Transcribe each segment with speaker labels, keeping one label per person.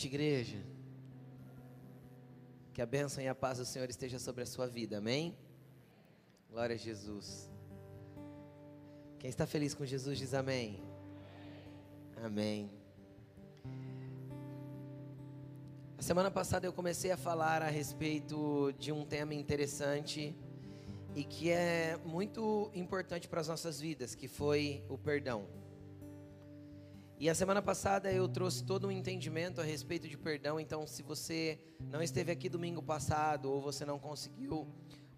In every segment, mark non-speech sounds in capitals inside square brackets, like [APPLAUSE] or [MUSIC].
Speaker 1: noite, igreja. Que a bênção e a paz do Senhor esteja sobre a sua vida, amém? Glória a Jesus. Quem está feliz com Jesus diz amém. Amém. A semana passada eu comecei a falar a respeito de um tema interessante e que é muito importante para as nossas vidas, que foi o perdão. E a semana passada eu trouxe todo um entendimento a respeito de perdão, então se você não esteve aqui domingo passado ou você não conseguiu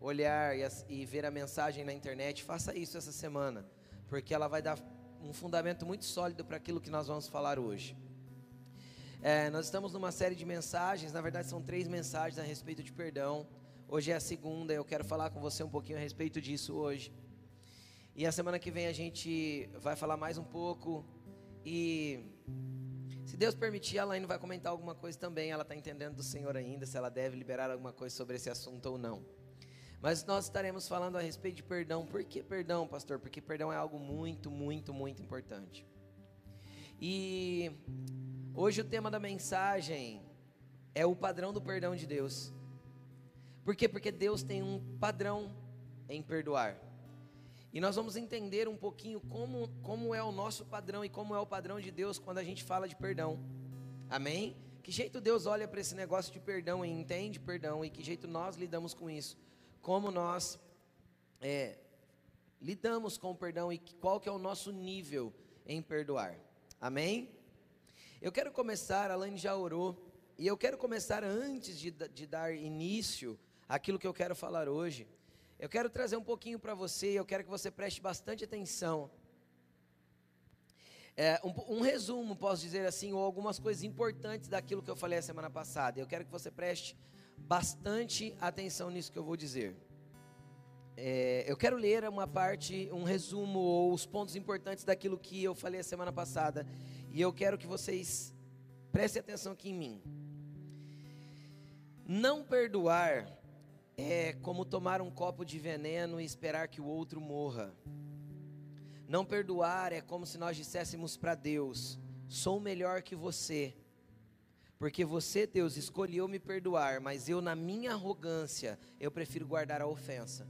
Speaker 1: olhar e, e ver a mensagem na internet, faça isso essa semana, porque ela vai dar um fundamento muito sólido para aquilo que nós vamos falar hoje. É, nós estamos numa série de mensagens, na verdade são três mensagens a respeito de perdão. Hoje é a segunda, eu quero falar com você um pouquinho a respeito disso hoje. E a semana que vem a gente vai falar mais um pouco. E se Deus permitir, a Laine vai comentar alguma coisa também. Ela está entendendo do Senhor ainda, se ela deve liberar alguma coisa sobre esse assunto ou não. Mas nós estaremos falando a respeito de perdão. Por que perdão, pastor? Porque perdão é algo muito, muito, muito importante. E hoje o tema da mensagem é o padrão do perdão de Deus. Por quê? Porque Deus tem um padrão em perdoar. E nós vamos entender um pouquinho como, como é o nosso padrão e como é o padrão de Deus quando a gente fala de perdão. Amém? Que jeito Deus olha para esse negócio de perdão e entende perdão e que jeito nós lidamos com isso? Como nós é, lidamos com o perdão e qual que é o nosso nível em perdoar. Amém? Eu quero começar, a Laine já orou, e eu quero começar antes de, de dar início aquilo que eu quero falar hoje. Eu quero trazer um pouquinho para você, eu quero que você preste bastante atenção. É, um, um, resumo, posso dizer assim, ou algumas coisas importantes daquilo que eu falei a semana passada. Eu quero que você preste bastante atenção nisso que eu vou dizer. É, eu quero ler uma parte, um resumo ou os pontos importantes daquilo que eu falei a semana passada. E eu quero que vocês prestem atenção aqui em mim. Não perdoar é como tomar um copo de veneno e esperar que o outro morra. Não perdoar é como se nós disséssemos para Deus: sou melhor que você. Porque você, Deus, escolheu me perdoar, mas eu, na minha arrogância, eu prefiro guardar a ofensa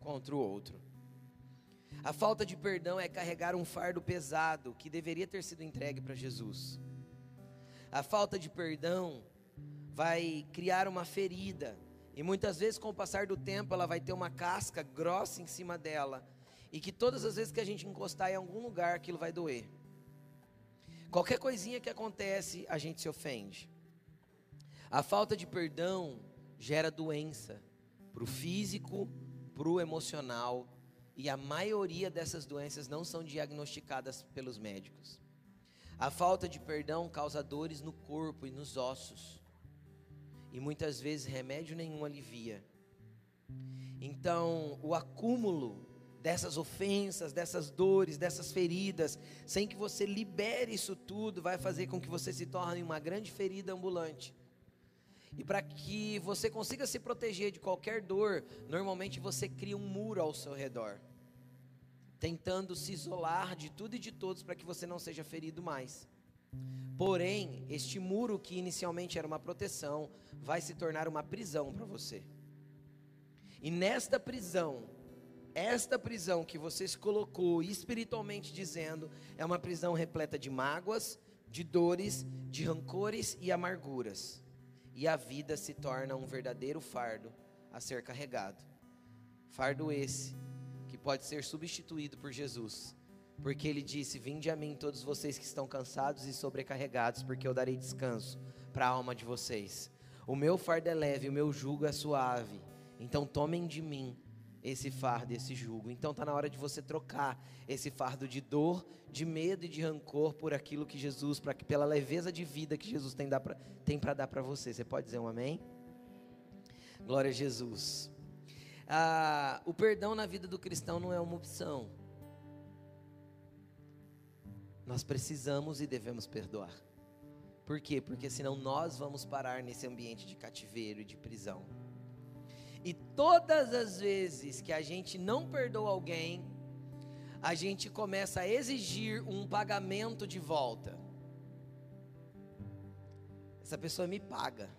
Speaker 1: contra o outro. A falta de perdão é carregar um fardo pesado que deveria ter sido entregue para Jesus. A falta de perdão vai criar uma ferida e muitas vezes, com o passar do tempo, ela vai ter uma casca grossa em cima dela. E que todas as vezes que a gente encostar em algum lugar, aquilo vai doer. Qualquer coisinha que acontece, a gente se ofende. A falta de perdão gera doença para o físico, para o emocional. E a maioria dessas doenças não são diagnosticadas pelos médicos. A falta de perdão causa dores no corpo e nos ossos e muitas vezes remédio nenhum alivia. Então, o acúmulo dessas ofensas, dessas dores, dessas feridas, sem que você libere isso tudo, vai fazer com que você se torne uma grande ferida ambulante. E para que você consiga se proteger de qualquer dor, normalmente você cria um muro ao seu redor, tentando se isolar de tudo e de todos para que você não seja ferido mais. Porém, este muro que inicialmente era uma proteção, vai se tornar uma prisão para você. E nesta prisão, esta prisão que você se colocou espiritualmente dizendo, é uma prisão repleta de mágoas, de dores, de rancores e amarguras. E a vida se torna um verdadeiro fardo a ser carregado. Fardo esse que pode ser substituído por Jesus porque ele disse: Vinde a mim, todos vocês que estão cansados e sobrecarregados, porque eu darei descanso para a alma de vocês. O meu fardo é leve, o meu jugo é suave. Então tomem de mim esse fardo, esse jugo. Então está na hora de você trocar esse fardo de dor, de medo e de rancor por aquilo que Jesus, pela leveza de vida que Jesus tem, tem para dar para você. Você pode dizer um amém? Glória a Jesus. Ah, o perdão na vida do cristão não é uma opção. Nós precisamos e devemos perdoar. Por quê? Porque senão nós vamos parar nesse ambiente de cativeiro e de prisão. E todas as vezes que a gente não perdoa alguém, a gente começa a exigir um pagamento de volta. essa pessoa me paga.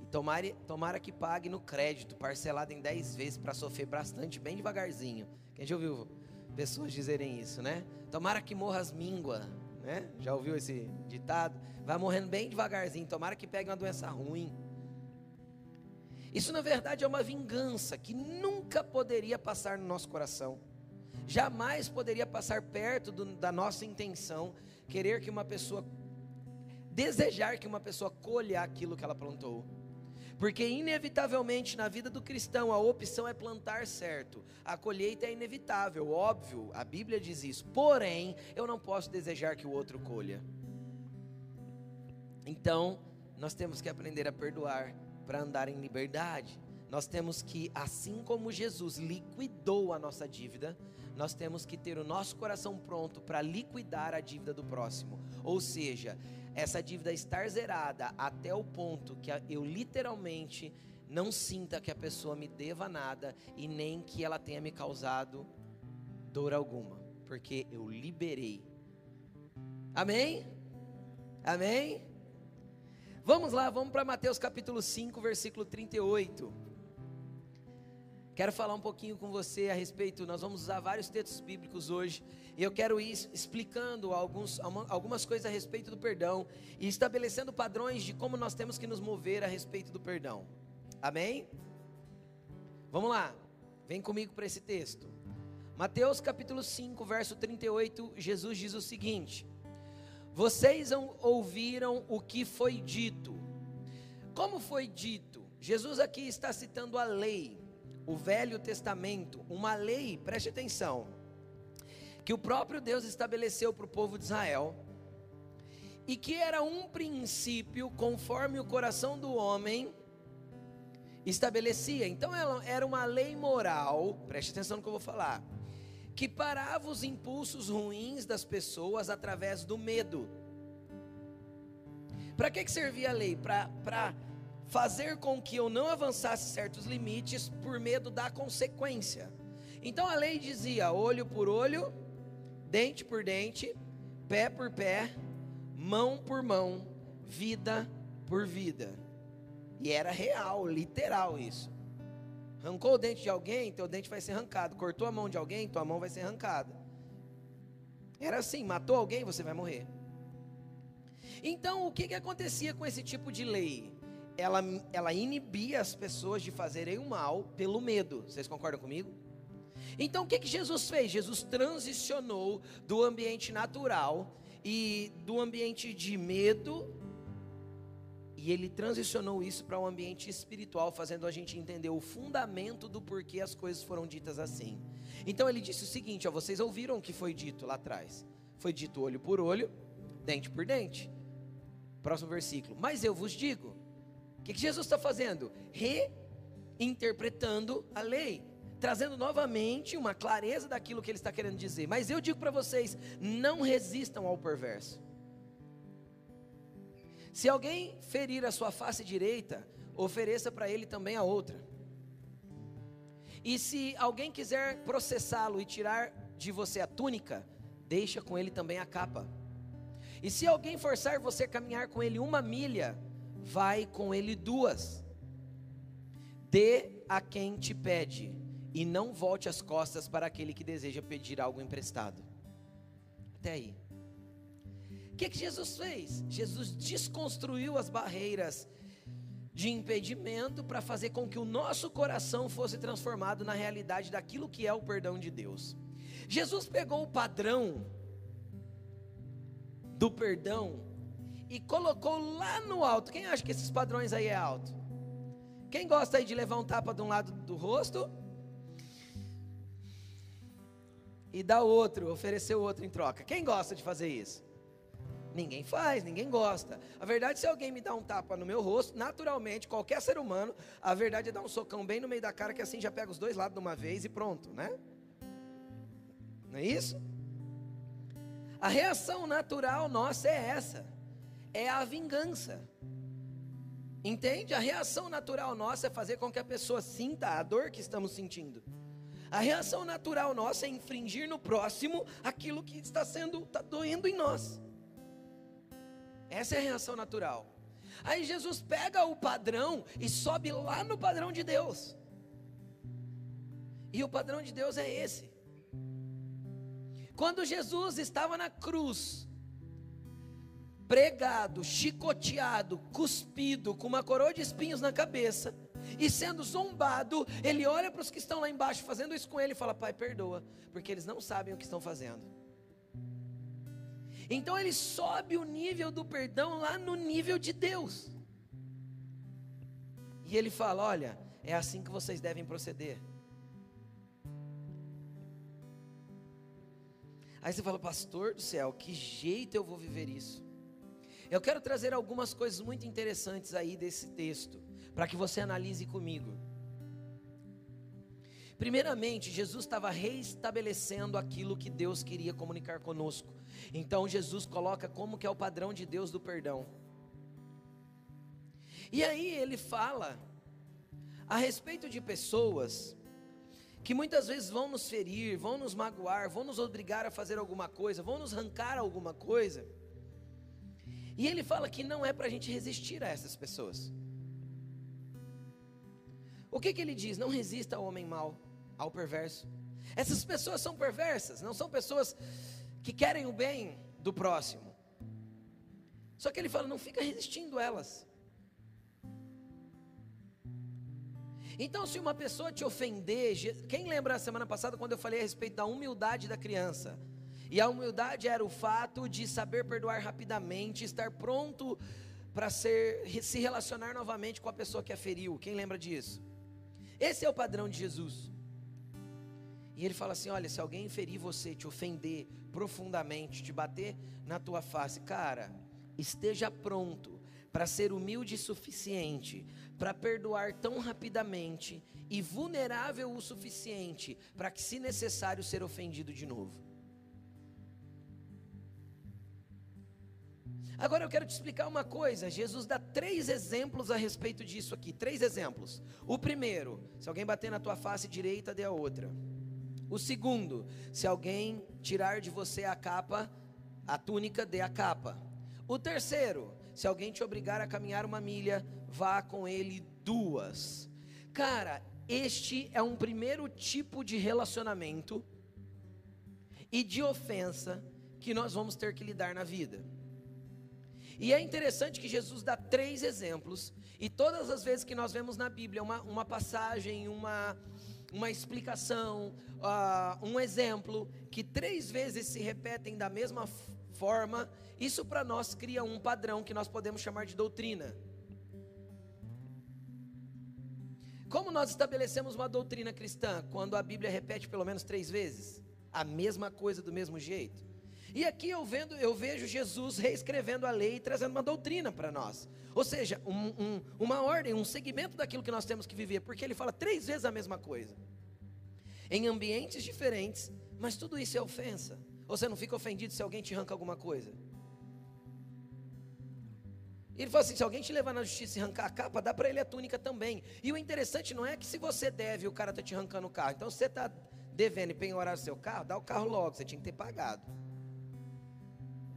Speaker 1: E tomara, tomara que pague no crédito, parcelado em 10 vezes para sofrer bastante, bem devagarzinho. Quem já ouviu pessoas dizerem isso, né? Tomara que morra as mínguas, né? Já ouviu esse ditado? Vai morrendo bem devagarzinho, tomara que pegue uma doença ruim. Isso na verdade é uma vingança que nunca poderia passar no nosso coração. Jamais poderia passar perto do, da nossa intenção querer que uma pessoa desejar que uma pessoa colha aquilo que ela plantou. Porque inevitavelmente na vida do cristão a opção é plantar certo. A colheita é inevitável, óbvio, a Bíblia diz isso. Porém, eu não posso desejar que o outro colha. Então, nós temos que aprender a perdoar para andar em liberdade. Nós temos que, assim como Jesus liquidou a nossa dívida, nós temos que ter o nosso coração pronto para liquidar a dívida do próximo. Ou seja, essa dívida estar zerada até o ponto que eu literalmente não sinta que a pessoa me deva nada e nem que ela tenha me causado dor alguma, porque eu liberei. Amém? Amém? Vamos lá, vamos para Mateus capítulo 5, versículo 38. Quero falar um pouquinho com você a respeito, nós vamos usar vários textos bíblicos hoje, e eu quero ir explicando alguns, algumas coisas a respeito do perdão e estabelecendo padrões de como nós temos que nos mover a respeito do perdão. Amém? Vamos lá, vem comigo para esse texto. Mateus capítulo 5, verso 38, Jesus diz o seguinte: Vocês ouviram o que foi dito. Como foi dito? Jesus aqui está citando a lei, o Velho Testamento, uma lei, preste atenção que o próprio Deus estabeleceu para o povo de Israel e que era um princípio conforme o coração do homem estabelecia. Então ela era uma lei moral, preste atenção no que eu vou falar, que parava os impulsos ruins das pessoas através do medo. Para que, que servia a lei? Para fazer com que eu não avançasse certos limites por medo da consequência. Então a lei dizia: olho por olho, dente por dente, pé por pé, mão por mão, vida por vida. E era real, literal isso. Arrancou o dente de alguém, teu dente vai ser arrancado. Cortou a mão de alguém, tua mão vai ser arrancada. Era assim, matou alguém, você vai morrer. Então, o que, que acontecia com esse tipo de lei? Ela, ela inibia as pessoas de fazerem o mal pelo medo. Vocês concordam comigo? Então o que, que Jesus fez? Jesus transicionou do ambiente natural e do ambiente de medo, e ele transicionou isso para um ambiente espiritual, fazendo a gente entender o fundamento do porquê as coisas foram ditas assim. Então ele disse o seguinte: ó, vocês ouviram o que foi dito lá atrás? Foi dito olho por olho, dente por dente. Próximo versículo. Mas eu vos digo, que, que Jesus está fazendo? Reinterpretando a lei trazendo novamente uma clareza daquilo que ele está querendo dizer. Mas eu digo para vocês: não resistam ao perverso. Se alguém ferir a sua face direita, ofereça para ele também a outra. E se alguém quiser processá-lo e tirar de você a túnica, deixa com ele também a capa. E se alguém forçar você a caminhar com ele uma milha, vai com ele duas. Dê a quem te pede e não volte as costas para aquele que deseja pedir algo emprestado. Até aí. O que, que Jesus fez? Jesus desconstruiu as barreiras de impedimento para fazer com que o nosso coração fosse transformado na realidade daquilo que é o perdão de Deus. Jesus pegou o padrão do perdão e colocou lá no alto. Quem acha que esses padrões aí é alto? Quem gosta aí de levar um tapa de um lado do rosto e dar outro, oferecer outro em troca. Quem gosta de fazer isso? Ninguém faz, ninguém gosta. A verdade, se alguém me dá um tapa no meu rosto, naturalmente, qualquer ser humano, a verdade é dar um socão bem no meio da cara, que assim já pega os dois lados de uma vez e pronto, né? Não é isso? A reação natural nossa é essa: é a vingança. Entende? A reação natural nossa é fazer com que a pessoa sinta a dor que estamos sentindo. A reação natural nossa é infringir no próximo aquilo que está sendo, está doendo em nós. Essa é a reação natural. Aí Jesus pega o padrão e sobe lá no padrão de Deus. E o padrão de Deus é esse. Quando Jesus estava na cruz, pregado, chicoteado, cuspido, com uma coroa de espinhos na cabeça, e sendo zombado, ele olha para os que estão lá embaixo fazendo isso com ele e fala: Pai, perdoa, porque eles não sabem o que estão fazendo. Então ele sobe o nível do perdão lá no nível de Deus. E ele fala: Olha, é assim que vocês devem proceder. Aí você fala, pastor do céu, que jeito eu vou viver isso? Eu quero trazer algumas coisas muito interessantes aí desse texto, para que você analise comigo. Primeiramente, Jesus estava reestabelecendo aquilo que Deus queria comunicar conosco. Então Jesus coloca como que é o padrão de Deus do perdão. E aí ele fala a respeito de pessoas que muitas vezes vão nos ferir, vão nos magoar, vão nos obrigar a fazer alguma coisa, vão nos arrancar alguma coisa. E ele fala que não é para a gente resistir a essas pessoas. O que, que ele diz? Não resista ao homem mau, ao perverso. Essas pessoas são perversas, não são pessoas que querem o bem do próximo. Só que ele fala, não fica resistindo elas. Então, se uma pessoa te ofender, quem lembra a semana passada quando eu falei a respeito da humildade da criança? E a humildade era o fato de saber perdoar rapidamente, estar pronto para se relacionar novamente com a pessoa que a feriu. Quem lembra disso? Esse é o padrão de Jesus. E ele fala assim: olha, se alguém ferir você, te ofender profundamente, te bater na tua face, cara, esteja pronto para ser humilde o suficiente para perdoar tão rapidamente e vulnerável o suficiente para que, se necessário, ser ofendido de novo. Agora eu quero te explicar uma coisa. Jesus dá três exemplos a respeito disso aqui. Três exemplos. O primeiro, se alguém bater na tua face direita, dê a outra. O segundo, se alguém tirar de você a capa, a túnica, dê a capa. O terceiro, se alguém te obrigar a caminhar uma milha, vá com ele duas. Cara, este é um primeiro tipo de relacionamento e de ofensa que nós vamos ter que lidar na vida. E é interessante que Jesus dá três exemplos, e todas as vezes que nós vemos na Bíblia uma, uma passagem, uma, uma explicação, uh, um exemplo, que três vezes se repetem da mesma forma, isso para nós cria um padrão que nós podemos chamar de doutrina. Como nós estabelecemos uma doutrina cristã quando a Bíblia repete pelo menos três vezes a mesma coisa do mesmo jeito? E aqui eu, vendo, eu vejo Jesus reescrevendo a lei e trazendo uma doutrina para nós. Ou seja, um, um, uma ordem, um segmento daquilo que nós temos que viver, porque ele fala três vezes a mesma coisa. Em ambientes diferentes, mas tudo isso é ofensa. Você não fica ofendido se alguém te arranca alguma coisa? Ele fala assim: se alguém te levar na justiça e arrancar a capa, dá para ele a túnica também. E o interessante não é que se você deve, o cara está te arrancando o carro. Então você está devendo e penhorar o seu carro, dá o carro logo, você tinha que ter pagado.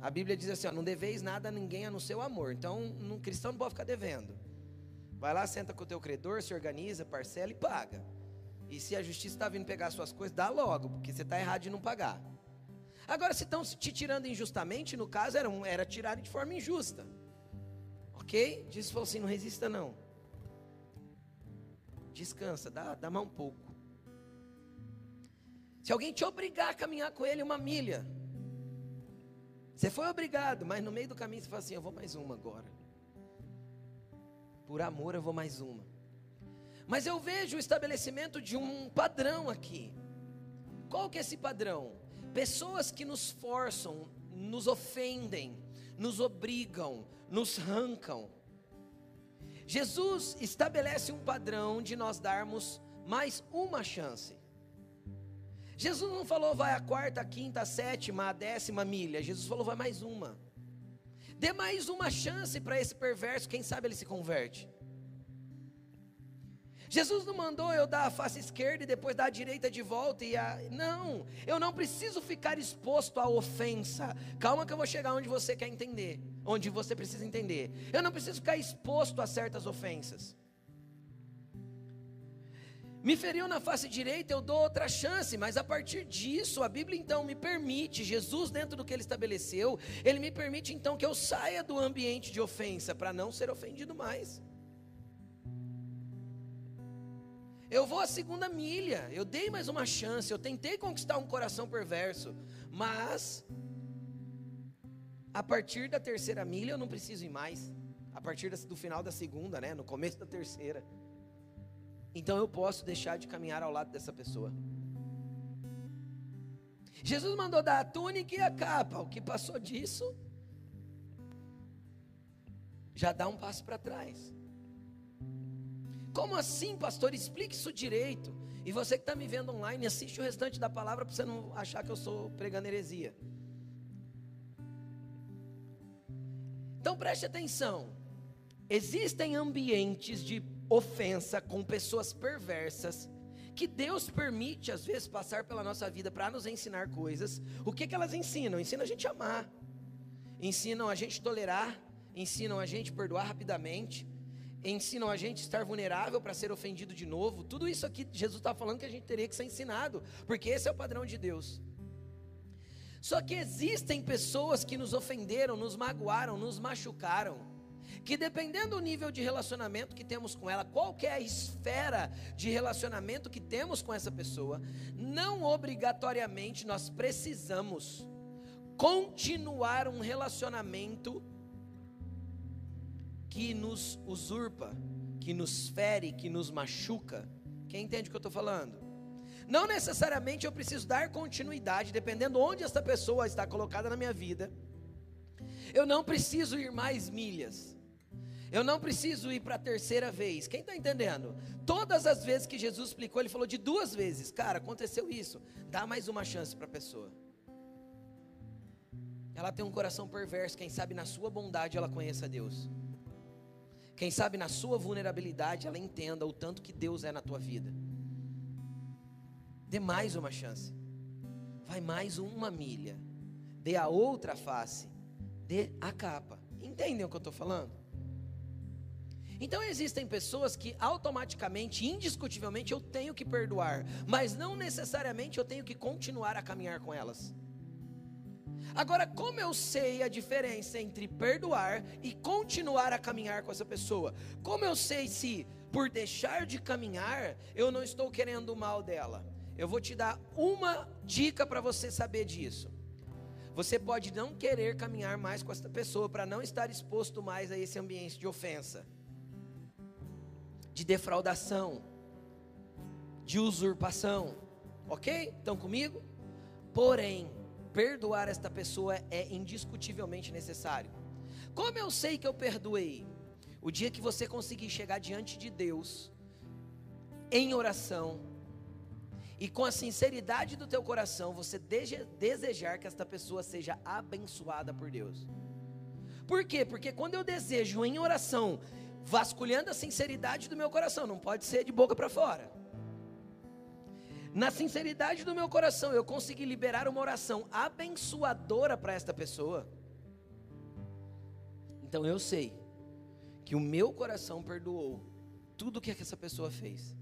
Speaker 1: A Bíblia diz assim: ó, não deveis nada a ninguém a no seu amor. Então, um cristão não pode ficar devendo. Vai lá, senta com o teu credor, se organiza, parcela e paga. E se a justiça está vindo pegar suas coisas, dá logo, porque você está errado de não pagar. Agora, se estão te tirando injustamente, no caso era, um, era tirar de forma injusta. Ok? Jesus falou assim: não resista não. Descansa, dá, dá mais um pouco. Se alguém te obrigar a caminhar com ele uma milha, você foi obrigado, mas no meio do caminho você fala assim: eu vou mais uma agora. Por amor eu vou mais uma. Mas eu vejo o estabelecimento de um padrão aqui. Qual que é esse padrão? Pessoas que nos forçam, nos ofendem, nos obrigam, nos arrancam. Jesus estabelece um padrão de nós darmos mais uma chance. Jesus não falou vai a quarta, a quinta, a sétima, a décima milha. Jesus falou vai mais uma. Dê mais uma chance para esse perverso, quem sabe ele se converte. Jesus não mandou eu dar a face esquerda e depois dar a direita de volta e a... não, eu não preciso ficar exposto à ofensa. Calma que eu vou chegar onde você quer entender, onde você precisa entender. Eu não preciso ficar exposto a certas ofensas. Me feriu na face direita, eu dou outra chance, mas a partir disso, a Bíblia então me permite, Jesus, dentro do que ele estabeleceu, ele me permite então que eu saia do ambiente de ofensa para não ser ofendido mais. Eu vou a segunda milha, eu dei mais uma chance, eu tentei conquistar um coração perverso, mas a partir da terceira milha eu não preciso ir mais. A partir do final da segunda, né, no começo da terceira. Então eu posso deixar de caminhar ao lado dessa pessoa. Jesus mandou dar a túnica e a capa. O que passou disso já dá um passo para trás. Como assim, pastor? Explique isso direito. E você que está me vendo online, assiste o restante da palavra para você não achar que eu sou pregando heresia. Então preste atenção. Existem ambientes de ofensa com pessoas perversas que Deus permite às vezes passar pela nossa vida para nos ensinar coisas. O que que elas ensinam? Ensinam a gente amar. Ensinam a gente tolerar, ensinam a gente perdoar rapidamente, ensinam a gente estar vulnerável para ser ofendido de novo. Tudo isso aqui Jesus está falando que a gente teria que ser ensinado, porque esse é o padrão de Deus. Só que existem pessoas que nos ofenderam, nos magoaram, nos machucaram, que dependendo do nível de relacionamento que temos com ela, qual a esfera de relacionamento que temos com essa pessoa, não obrigatoriamente nós precisamos continuar um relacionamento que nos usurpa, que nos fere, que nos machuca. Quem entende o que eu estou falando? Não necessariamente eu preciso dar continuidade, dependendo onde essa pessoa está colocada na minha vida. Eu não preciso ir mais milhas. Eu não preciso ir para a terceira vez. Quem está entendendo? Todas as vezes que Jesus explicou, ele falou de duas vezes. Cara, aconteceu isso. Dá mais uma chance para a pessoa. Ela tem um coração perverso. Quem sabe na sua bondade ela conheça Deus. Quem sabe na sua vulnerabilidade ela entenda o tanto que Deus é na tua vida. Dê mais uma chance. Vai mais uma milha. Dê a outra face. Dê a capa. Entendem o que eu estou falando? Então existem pessoas que automaticamente, indiscutivelmente, eu tenho que perdoar, mas não necessariamente eu tenho que continuar a caminhar com elas. Agora, como eu sei a diferença entre perdoar e continuar a caminhar com essa pessoa? Como eu sei se por deixar de caminhar eu não estou querendo o mal dela? Eu vou te dar uma dica para você saber disso. Você pode não querer caminhar mais com essa pessoa para não estar exposto mais a esse ambiente de ofensa, de defraudação, de usurpação. Ok? Estão comigo? Porém, perdoar esta pessoa é indiscutivelmente necessário. Como eu sei que eu perdoei? O dia que você conseguir chegar diante de Deus em oração e com a sinceridade do teu coração você desejar que esta pessoa seja abençoada por Deus. Por quê? Porque quando eu desejo em oração, vasculhando a sinceridade do meu coração, não pode ser de boca para fora na sinceridade do meu coração, eu consegui liberar uma oração abençoadora para esta pessoa. Então eu sei que o meu coração perdoou tudo o que essa pessoa fez.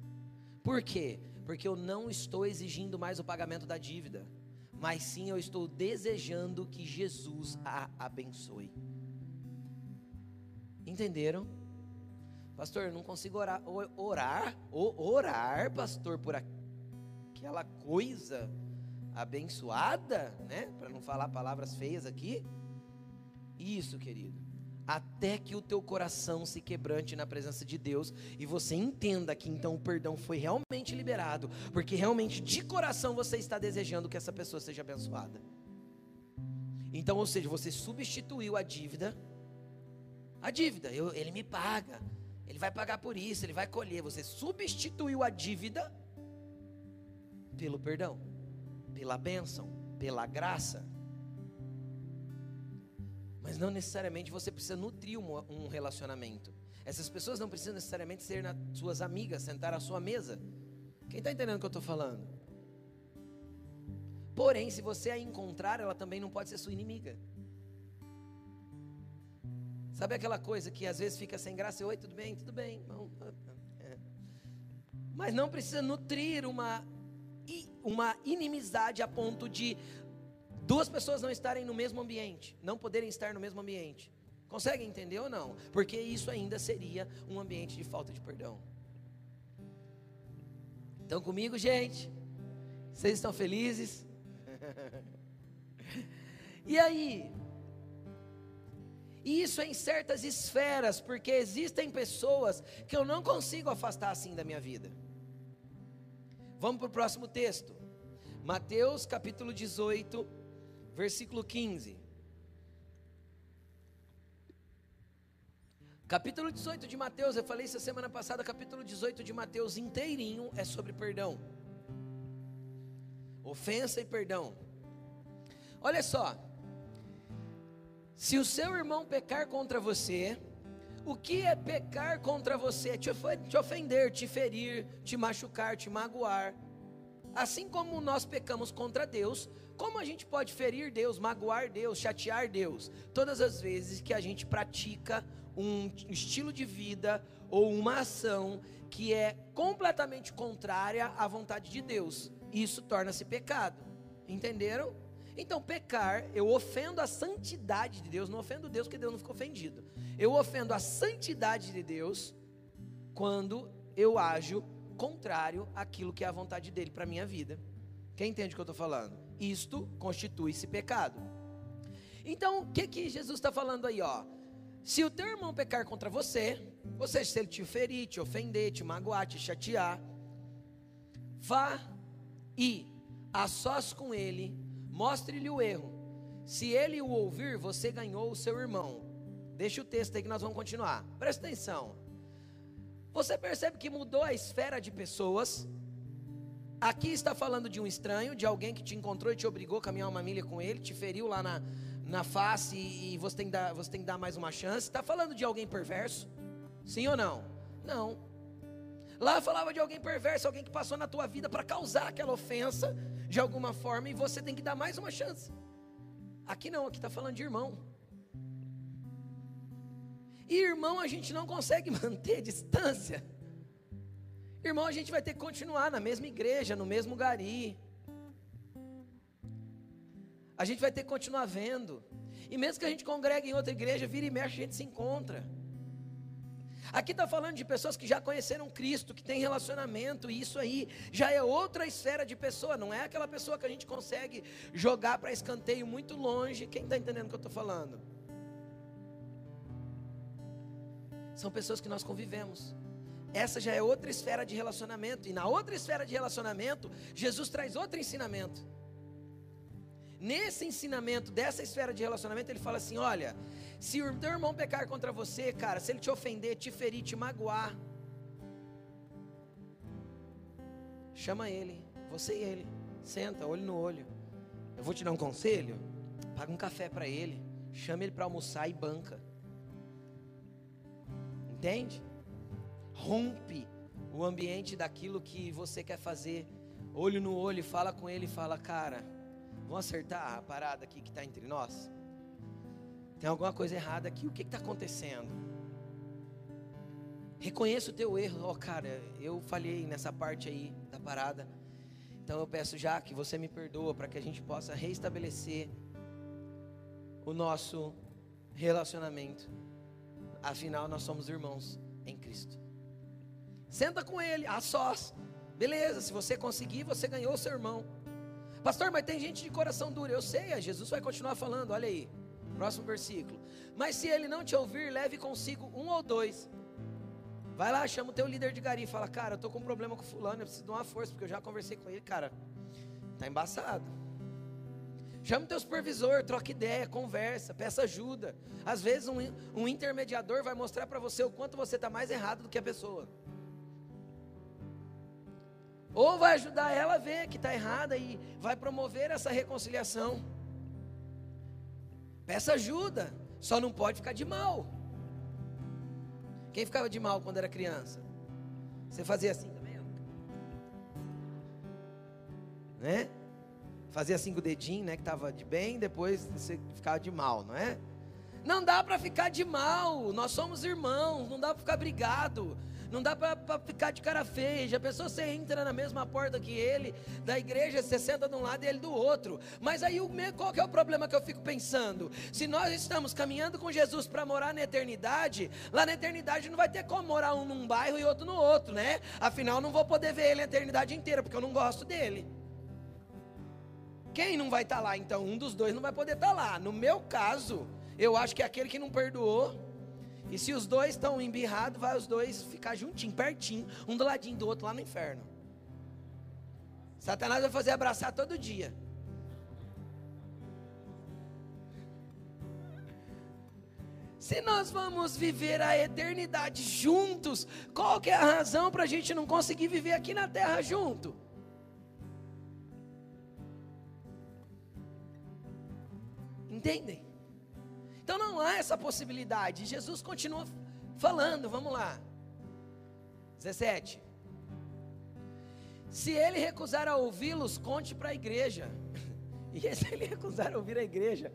Speaker 1: Por quê? Porque eu não estou exigindo mais o pagamento da dívida, mas sim eu estou desejando que Jesus a abençoe. Entenderam? Pastor, eu não consigo orar, orar, orar, pastor, por aquela coisa abençoada, né? Para não falar palavras feias aqui. Isso, querido. Até que o teu coração se quebrante na presença de Deus e você entenda que então o perdão foi realmente liberado, porque realmente de coração você está desejando que essa pessoa seja abençoada. Então, ou seja, você substituiu a dívida. A dívida, eu, ele me paga, ele vai pagar por isso, ele vai colher. Você substituiu a dívida pelo perdão, pela bênção, pela graça. Mas não necessariamente você precisa nutrir um, relacionamento. Essas pessoas não precisam necessariamente ser suas amigas, sentar à sua mesa. Quem está entendendo o que eu estou falando? Porém, se você a encontrar, ela também não pode ser sua inimiga. Sabe aquela coisa que às vezes fica sem graça? Oi, tudo bem? Tudo bem. É. Mas não precisa nutrir uma, uma inimizade a ponto de duas pessoas não estarem no mesmo ambiente, não poderem estar no mesmo ambiente. Consegue entender ou não? Porque isso ainda seria um ambiente de falta de perdão. Estão comigo, gente? Vocês estão felizes? [LAUGHS] e aí? Isso é em certas esferas, porque existem pessoas que eu não consigo afastar assim da minha vida. Vamos para o próximo texto. Mateus capítulo 18, versículo 15. Capítulo 18 de Mateus, eu falei essa semana passada, capítulo 18 de Mateus inteirinho é sobre perdão. Ofensa e perdão. Olha só. Se o seu irmão pecar contra você, o que é pecar contra você? Te ofender, te ferir, te machucar, te magoar. Assim como nós pecamos contra Deus, como a gente pode ferir Deus, magoar Deus, chatear Deus? Todas as vezes que a gente pratica um estilo de vida ou uma ação que é completamente contrária à vontade de Deus. Isso torna-se pecado. Entenderam? Então, pecar, eu ofendo a santidade de Deus, não ofendo Deus, porque Deus não ficou ofendido. Eu ofendo a santidade de Deus quando eu ajo contrário àquilo que é a vontade dele para minha vida. Quem entende o que eu estou falando? Isto constitui-se pecado. Então, o que, que Jesus está falando aí? Ó? Se o teu irmão pecar contra você, ou seja, se ele te ferir, te ofender, te magoar, te chatear, vá e a sós com ele, mostre-lhe o erro. Se ele o ouvir, você ganhou o seu irmão. Deixa o texto aí que nós vamos continuar. Presta atenção. Você percebe que mudou a esfera de pessoas. Aqui está falando de um estranho, de alguém que te encontrou e te obrigou a caminhar uma milha com ele, te feriu lá na, na face e você tem, dar, você tem que dar mais uma chance. Está falando de alguém perverso? Sim ou não? Não. Lá falava de alguém perverso, alguém que passou na tua vida para causar aquela ofensa de alguma forma e você tem que dar mais uma chance. Aqui não, aqui está falando de irmão. E irmão a gente não consegue [LAUGHS] manter distância. Irmão, a gente vai ter que continuar na mesma igreja, no mesmo gari a gente vai ter que continuar vendo. E mesmo que a gente congregue em outra igreja, vira e mexe, a gente se encontra. Aqui está falando de pessoas que já conheceram Cristo, que tem relacionamento, e isso aí já é outra esfera de pessoa, não é aquela pessoa que a gente consegue jogar para escanteio muito longe. Quem está entendendo o que eu estou falando? São pessoas que nós convivemos. Essa já é outra esfera de relacionamento, e na outra esfera de relacionamento, Jesus traz outro ensinamento. Nesse ensinamento dessa esfera de relacionamento, ele fala assim: olha, se o teu irmão pecar contra você, cara, se ele te ofender, te ferir, te magoar, chama ele, você e ele, senta, olho no olho. Eu vou te dar um conselho: paga um café para ele, chama ele para almoçar e banca. Entende? Rompe o ambiente daquilo que você quer fazer, olho no olho, fala com ele e fala, cara Vamos acertar a parada aqui que está entre nós? Tem alguma coisa errada aqui? O que está acontecendo? Reconheça o teu erro. Ó, oh, cara, eu falhei nessa parte aí da parada. Então eu peço já que você me perdoa para que a gente possa reestabelecer o nosso relacionamento. Afinal, nós somos irmãos em Cristo. Senta com ele, a sós. Beleza, se você conseguir, você ganhou o seu irmão. Pastor, mas tem gente de coração duro. Eu sei, Jesus vai continuar falando. Olha aí, próximo versículo. Mas se ele não te ouvir, leve consigo um ou dois. Vai lá, chama o teu líder de gari e fala: Cara, eu estou com um problema com fulano, eu preciso de uma força, porque eu já conversei com ele, cara. Tá embaçado. Chama o teu supervisor, troca ideia, conversa, peça ajuda. Às vezes um, um intermediador vai mostrar para você o quanto você está mais errado do que a pessoa. Ou vai ajudar ela a ver que está errada e vai promover essa reconciliação. Peça ajuda, só não pode ficar de mal. Quem ficava de mal quando era criança? Você fazia assim também. Né? Fazia assim com o dedinho, né? Que estava de bem, depois você ficava de mal, não é? Não dá para ficar de mal. Nós somos irmãos, não dá para ficar brigado. Não dá para ficar de cara feia. A pessoa você entra na mesma porta que ele, da igreja, você senta de um lado e ele do outro. Mas aí qual que é o problema que eu fico pensando? Se nós estamos caminhando com Jesus para morar na eternidade, lá na eternidade não vai ter como morar um num bairro e outro no outro, né? Afinal, não vou poder ver ele a eternidade inteira, porque eu não gosto dele. Quem não vai estar tá lá? Então, um dos dois não vai poder estar tá lá. No meu caso, eu acho que aquele que não perdoou e se os dois estão embirrados, vai os dois ficar juntinho, pertinho, um do ladinho do outro lá no inferno. Satanás vai fazer abraçar todo dia. Se nós vamos viver a eternidade juntos, qual que é a razão para a gente não conseguir viver aqui na terra junto? Entendem? Então não há essa possibilidade. Jesus continua falando, vamos lá. 17. Se ele recusar a ouvi-los, conte para a igreja. [LAUGHS] E se ele recusar a ouvir a igreja,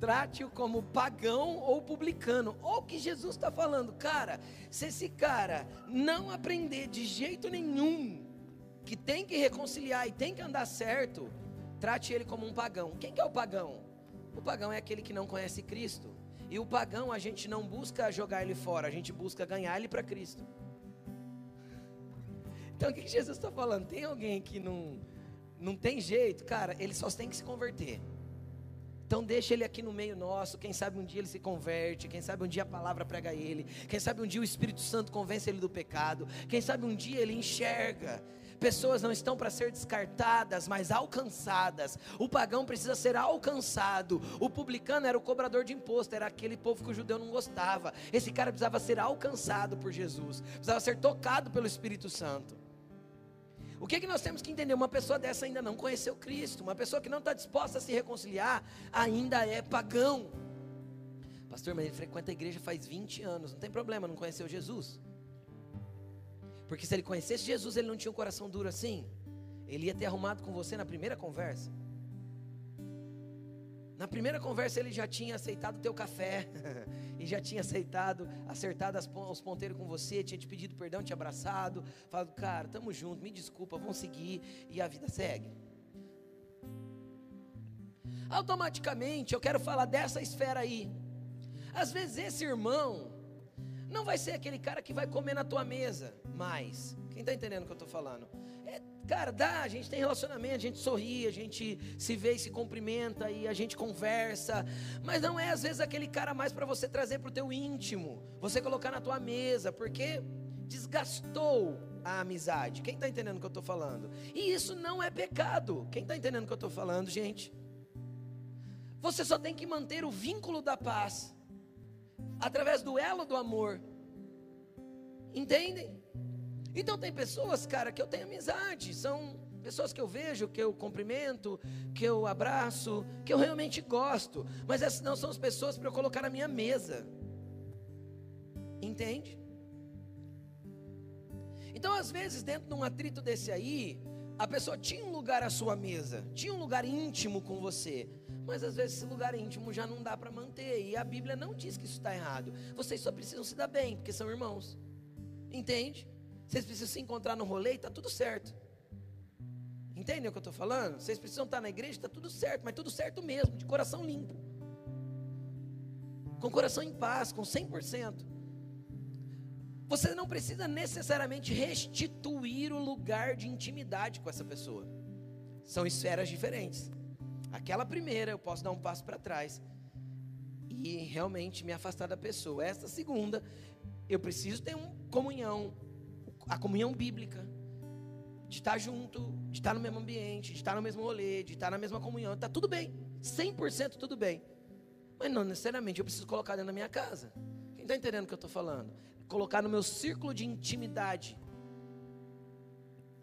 Speaker 1: trate-o como pagão ou publicano. Olha o que Jesus está falando, cara. Se esse cara não aprender de jeito nenhum que tem que reconciliar e tem que andar certo, trate ele como um pagão. Quem que é o pagão? O pagão é aquele que não conhece Cristo. E o pagão a gente não busca jogar ele fora, a gente busca ganhar ele para Cristo. Então o que Jesus está falando? Tem alguém que não, não tem jeito, cara, ele só tem que se converter. Então deixa ele aqui no meio nosso, quem sabe um dia ele se converte, quem sabe um dia a palavra prega ele, quem sabe um dia o Espírito Santo convence ele do pecado, quem sabe um dia ele enxerga, Pessoas não estão para ser descartadas, mas alcançadas. O pagão precisa ser alcançado. O publicano era o cobrador de imposto, era aquele povo que o judeu não gostava. Esse cara precisava ser alcançado por Jesus, precisava ser tocado pelo Espírito Santo. O que, é que nós temos que entender? Uma pessoa dessa ainda não conheceu Cristo, uma pessoa que não está disposta a se reconciliar, ainda é pagão. Pastor, mas ele frequenta a igreja faz 20 anos, não tem problema, não conheceu Jesus. Porque se ele conhecesse Jesus, ele não tinha um coração duro assim. Ele ia ter arrumado com você na primeira conversa. Na primeira conversa ele já tinha aceitado o teu café, [LAUGHS] e já tinha aceitado, acertado as, os ponteiros com você, tinha te pedido perdão, te abraçado, falado, cara, tamo junto, me desculpa, vamos seguir, e a vida segue. Automaticamente eu quero falar dessa esfera aí. Às vezes esse irmão, não vai ser aquele cara que vai comer na tua mesa mais. Quem está entendendo o que eu estou falando? É, cara, dá, a gente tem relacionamento, a gente sorri, a gente se vê e se cumprimenta e a gente conversa, mas não é às vezes aquele cara mais para você trazer para o teu íntimo, você colocar na tua mesa, porque desgastou a amizade. Quem está entendendo o que eu estou falando? E isso não é pecado. Quem está entendendo o que eu estou falando, gente? Você só tem que manter o vínculo da paz através do elo do amor. Entendem? Então tem pessoas, cara, que eu tenho amizade, são pessoas que eu vejo, que eu cumprimento, que eu abraço, que eu realmente gosto, mas essas não são as pessoas para eu colocar na minha mesa. Entende? Então, às vezes, dentro de um atrito desse aí, a pessoa tinha um lugar à sua mesa, tinha um lugar íntimo com você, mas às vezes esse lugar íntimo já não dá para manter. E a Bíblia não diz que isso está errado. Vocês só precisam se dar bem, porque são irmãos. Entende? Vocês precisam se encontrar no rolê e está tudo certo. Entendem o que eu estou falando? Vocês precisam estar na igreja, está tudo certo, mas tudo certo mesmo, de coração limpo. Com coração em paz, com 100%. Você não precisa necessariamente restituir o lugar de intimidade com essa pessoa. São esferas diferentes. Aquela primeira eu posso dar um passo para trás e realmente me afastar da pessoa. Esta segunda, eu preciso ter uma comunhão, a comunhão bíblica, de estar junto, de estar no mesmo ambiente, de estar no mesmo rolê, de estar na mesma comunhão. Está tudo bem, 100% tudo bem. Mas não necessariamente eu preciso colocar dentro da minha casa. Quem está entendendo o que eu estou falando? Colocar no meu círculo de intimidade.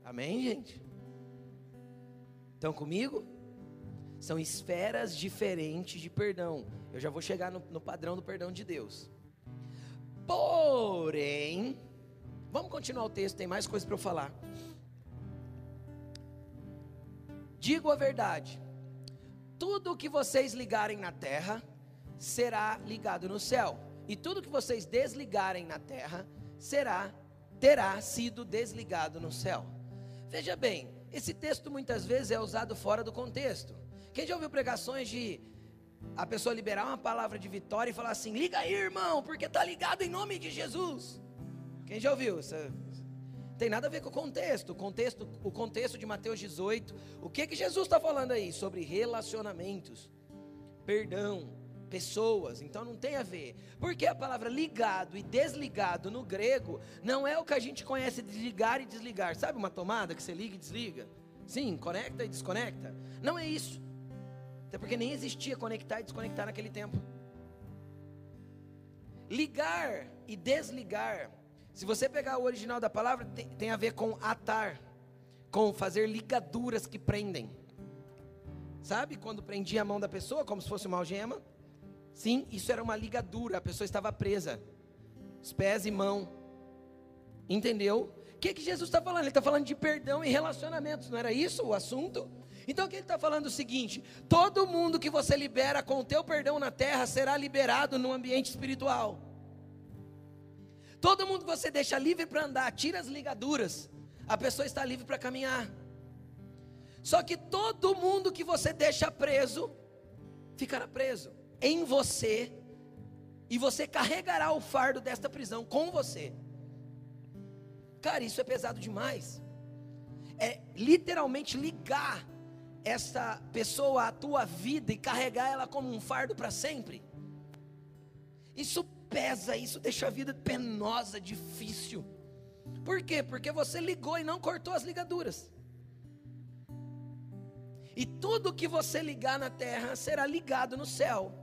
Speaker 1: Amém, gente? Estão comigo? São esferas diferentes de perdão. Eu já vou chegar no, no padrão do perdão de Deus. Porém, vamos continuar o texto, tem mais coisa para eu falar. Digo a verdade: tudo que vocês ligarem na terra será ligado no céu, e tudo que vocês desligarem na terra será terá sido desligado no céu. Veja bem, esse texto muitas vezes é usado fora do contexto. Quem já ouviu pregações de a pessoa liberar uma palavra de vitória e falar assim: liga aí, irmão, porque tá ligado em nome de Jesus. Quem já ouviu? Tem nada a ver com o contexto. O contexto, o contexto de Mateus 18. O que que Jesus está falando aí? Sobre relacionamentos, perdão, pessoas. Então não tem a ver. Porque a palavra ligado e desligado no grego não é o que a gente conhece de ligar e desligar. Sabe uma tomada que você liga e desliga? Sim, conecta e desconecta. Não é isso. Até porque nem existia conectar e desconectar naquele tempo. Ligar e desligar, se você pegar o original da palavra, tem, tem a ver com atar, com fazer ligaduras que prendem. Sabe quando prendia a mão da pessoa como se fosse uma algema? Sim, isso era uma ligadura, a pessoa estava presa, os pés e mão. Entendeu? O que, que Jesus está falando? Ele está falando de perdão em relacionamentos, não era isso o assunto? Então o que ele está falando o seguinte: todo mundo que você libera com o teu perdão na terra será liberado no ambiente espiritual. Todo mundo que você deixa livre para andar, tira as ligaduras, a pessoa está livre para caminhar. Só que todo mundo que você deixa preso, ficará preso em você, e você carregará o fardo desta prisão com você. Cara, isso é pesado demais. É literalmente ligar essa pessoa à tua vida e carregar ela como um fardo para sempre. Isso pesa, isso deixa a vida penosa, difícil. Por quê? Porque você ligou e não cortou as ligaduras. E tudo que você ligar na terra será ligado no céu.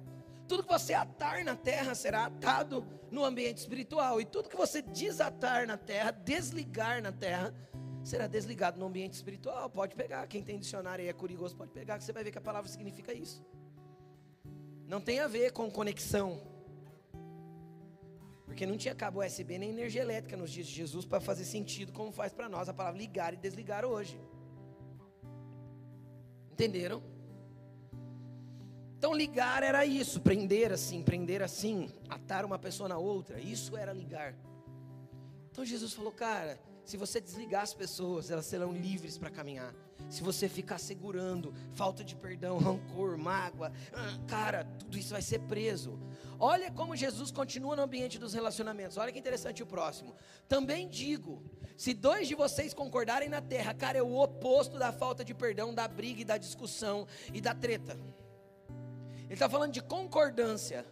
Speaker 1: Tudo que você atar na terra será atado no ambiente espiritual. E tudo que você desatar na terra, desligar na terra, será desligado no ambiente espiritual. Pode pegar, quem tem dicionário e é curioso pode pegar, que você vai ver que a palavra significa isso. Não tem a ver com conexão. Porque não tinha cabo USB nem energia elétrica nos dias de Jesus para fazer sentido como faz para nós a palavra ligar e desligar hoje. Entenderam? Então ligar era isso, prender assim, prender assim, atar uma pessoa na outra, isso era ligar. Então Jesus falou, cara, se você desligar as pessoas, elas serão livres para caminhar. Se você ficar segurando falta de perdão, [LAUGHS] rancor, mágoa, ah, cara, tudo isso vai ser preso. Olha como Jesus continua no ambiente dos relacionamentos. Olha que interessante o próximo. Também digo: se dois de vocês concordarem na terra, cara, é o oposto da falta de perdão, da briga e da discussão e da treta. Ele está falando de concordância.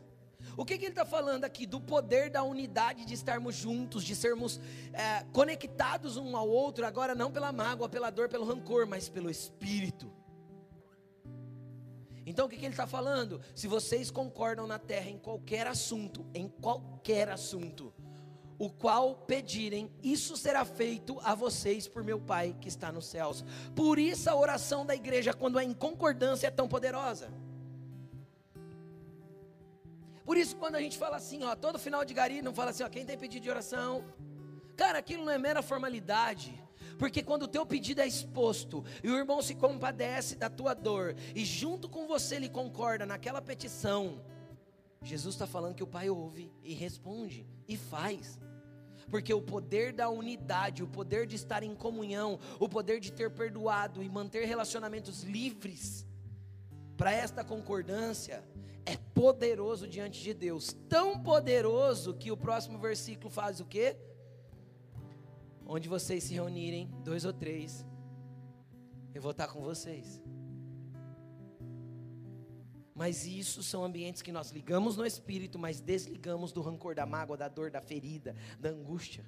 Speaker 1: O que, que ele está falando aqui? Do poder da unidade de estarmos juntos, de sermos é, conectados um ao outro, agora não pela mágoa, pela dor, pelo rancor, mas pelo Espírito. Então o que, que ele está falando? Se vocês concordam na terra em qualquer assunto, em qualquer assunto, o qual pedirem, isso será feito a vocês por meu Pai que está nos céus. Por isso a oração da igreja, quando é em concordância, é tão poderosa. Por isso, quando a gente fala assim, ó, todo final de gari, não fala assim, ó, quem tem pedido de oração? Cara, aquilo não é mera formalidade. Porque quando o teu pedido é exposto e o irmão se compadece da tua dor e junto com você ele concorda naquela petição, Jesus está falando que o Pai ouve e responde e faz. Porque o poder da unidade, o poder de estar em comunhão, o poder de ter perdoado e manter relacionamentos livres para esta concordância, é poderoso diante de Deus, tão poderoso que o próximo versículo faz o quê? Onde vocês se reunirem, dois ou três, eu vou estar com vocês. Mas isso são ambientes que nós ligamos no espírito, mas desligamos do rancor, da mágoa, da dor, da ferida, da angústia.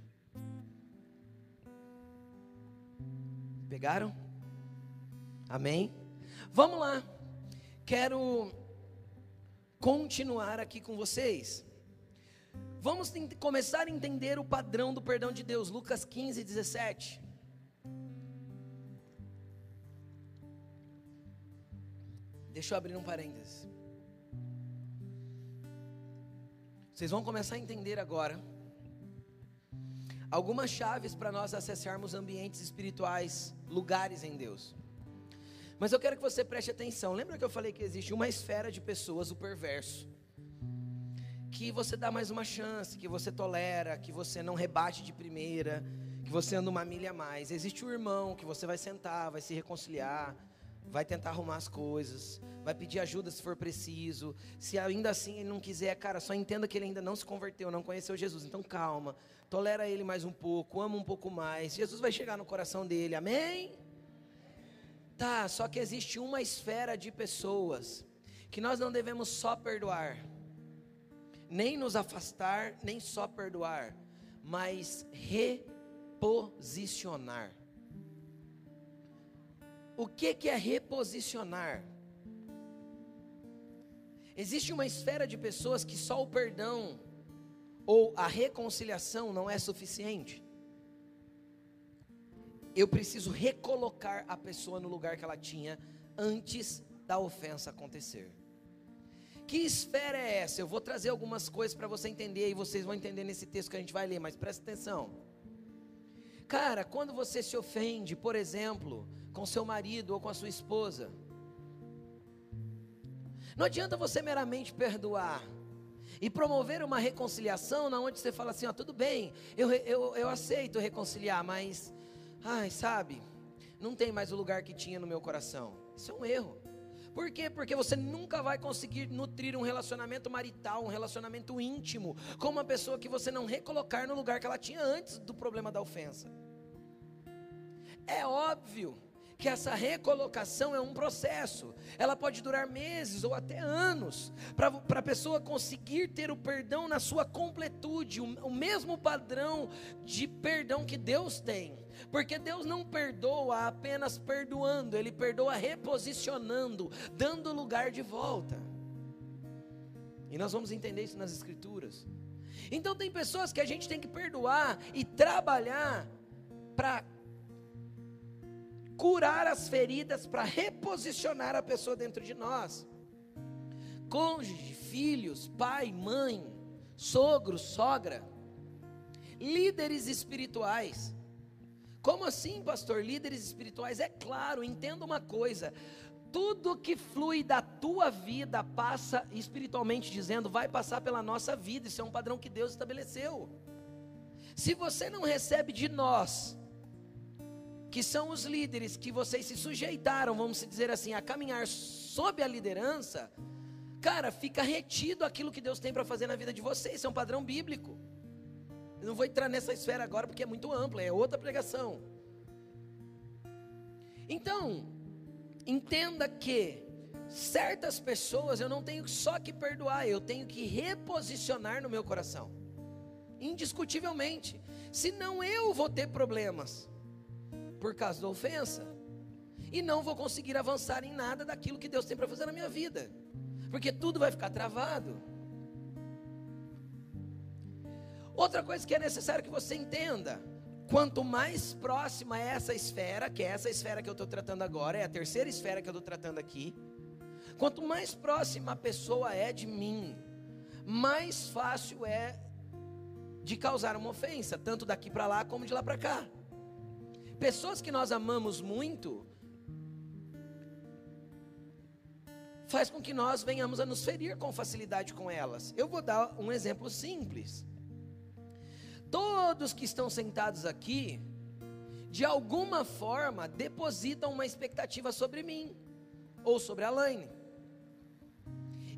Speaker 1: Pegaram? Amém? Vamos lá. Quero continuar aqui com vocês. Vamos começar a entender o padrão do perdão de Deus, Lucas 15, 17. Deixa eu abrir um parênteses. Vocês vão começar a entender agora algumas chaves para nós acessarmos ambientes espirituais, lugares em Deus. Mas eu quero que você preste atenção. Lembra que eu falei que existe uma esfera de pessoas, o perverso, que você dá mais uma chance, que você tolera, que você não rebate de primeira, que você anda uma milha a mais. Existe o irmão que você vai sentar, vai se reconciliar, vai tentar arrumar as coisas, vai pedir ajuda se for preciso. Se ainda assim ele não quiser, cara, só entenda que ele ainda não se converteu, não conheceu Jesus. Então calma, tolera ele mais um pouco, ama um pouco mais. Jesus vai chegar no coração dele, amém? Tá, só que existe uma esfera de pessoas que nós não devemos só perdoar, nem nos afastar, nem só perdoar, mas reposicionar. O que, que é reposicionar? Existe uma esfera de pessoas que só o perdão ou a reconciliação não é suficiente. Eu preciso recolocar a pessoa no lugar que ela tinha antes da ofensa acontecer. Que esfera é essa? Eu vou trazer algumas coisas para você entender e vocês vão entender nesse texto que a gente vai ler, mas presta atenção. Cara, quando você se ofende, por exemplo, com seu marido ou com a sua esposa, não adianta você meramente perdoar e promover uma reconciliação, na onde você fala assim, ó, tudo bem, eu, eu, eu aceito reconciliar, mas, ai, sabe, não tem mais o lugar que tinha no meu coração. Isso é um erro. Por quê? Porque você nunca vai conseguir nutrir um relacionamento marital, um relacionamento íntimo, com uma pessoa que você não recolocar no lugar que ela tinha antes do problema da ofensa. É óbvio que essa recolocação é um processo, ela pode durar meses ou até anos, para a pessoa conseguir ter o perdão na sua completude, o, o mesmo padrão de perdão que Deus tem, porque Deus não perdoa apenas perdoando, Ele perdoa reposicionando, dando lugar de volta, e nós vamos entender isso nas Escrituras. Então, tem pessoas que a gente tem que perdoar e trabalhar para curar as feridas, para reposicionar a pessoa dentro de nós. Cônjuge, filhos, pai, mãe, sogro, sogra, líderes espirituais. Como assim, pastor? Líderes espirituais? É claro, entenda uma coisa: tudo que flui da tua vida passa, espiritualmente dizendo, vai passar pela nossa vida. Isso é um padrão que Deus estabeleceu. Se você não recebe de nós que são os líderes que vocês se sujeitaram, vamos dizer assim, a caminhar sob a liderança, cara, fica retido aquilo que Deus tem para fazer na vida de vocês, isso é um padrão bíblico. Eu não vou entrar nessa esfera agora porque é muito ampla, é outra pregação. Então, entenda que certas pessoas eu não tenho só que perdoar, eu tenho que reposicionar no meu coração. Indiscutivelmente. Senão eu vou ter problemas por causa da ofensa. E não vou conseguir avançar em nada daquilo que Deus tem para fazer na minha vida. Porque tudo vai ficar travado. Outra coisa que é necessário que você entenda: quanto mais próxima é essa esfera, que é essa esfera que eu estou tratando agora, é a terceira esfera que eu estou tratando aqui. Quanto mais próxima a pessoa é de mim, mais fácil é de causar uma ofensa, tanto daqui para lá como de lá para cá. Pessoas que nós amamos muito, faz com que nós venhamos a nos ferir com facilidade com elas. Eu vou dar um exemplo simples. Todos que estão sentados aqui, de alguma forma, depositam uma expectativa sobre mim ou sobre a Laine.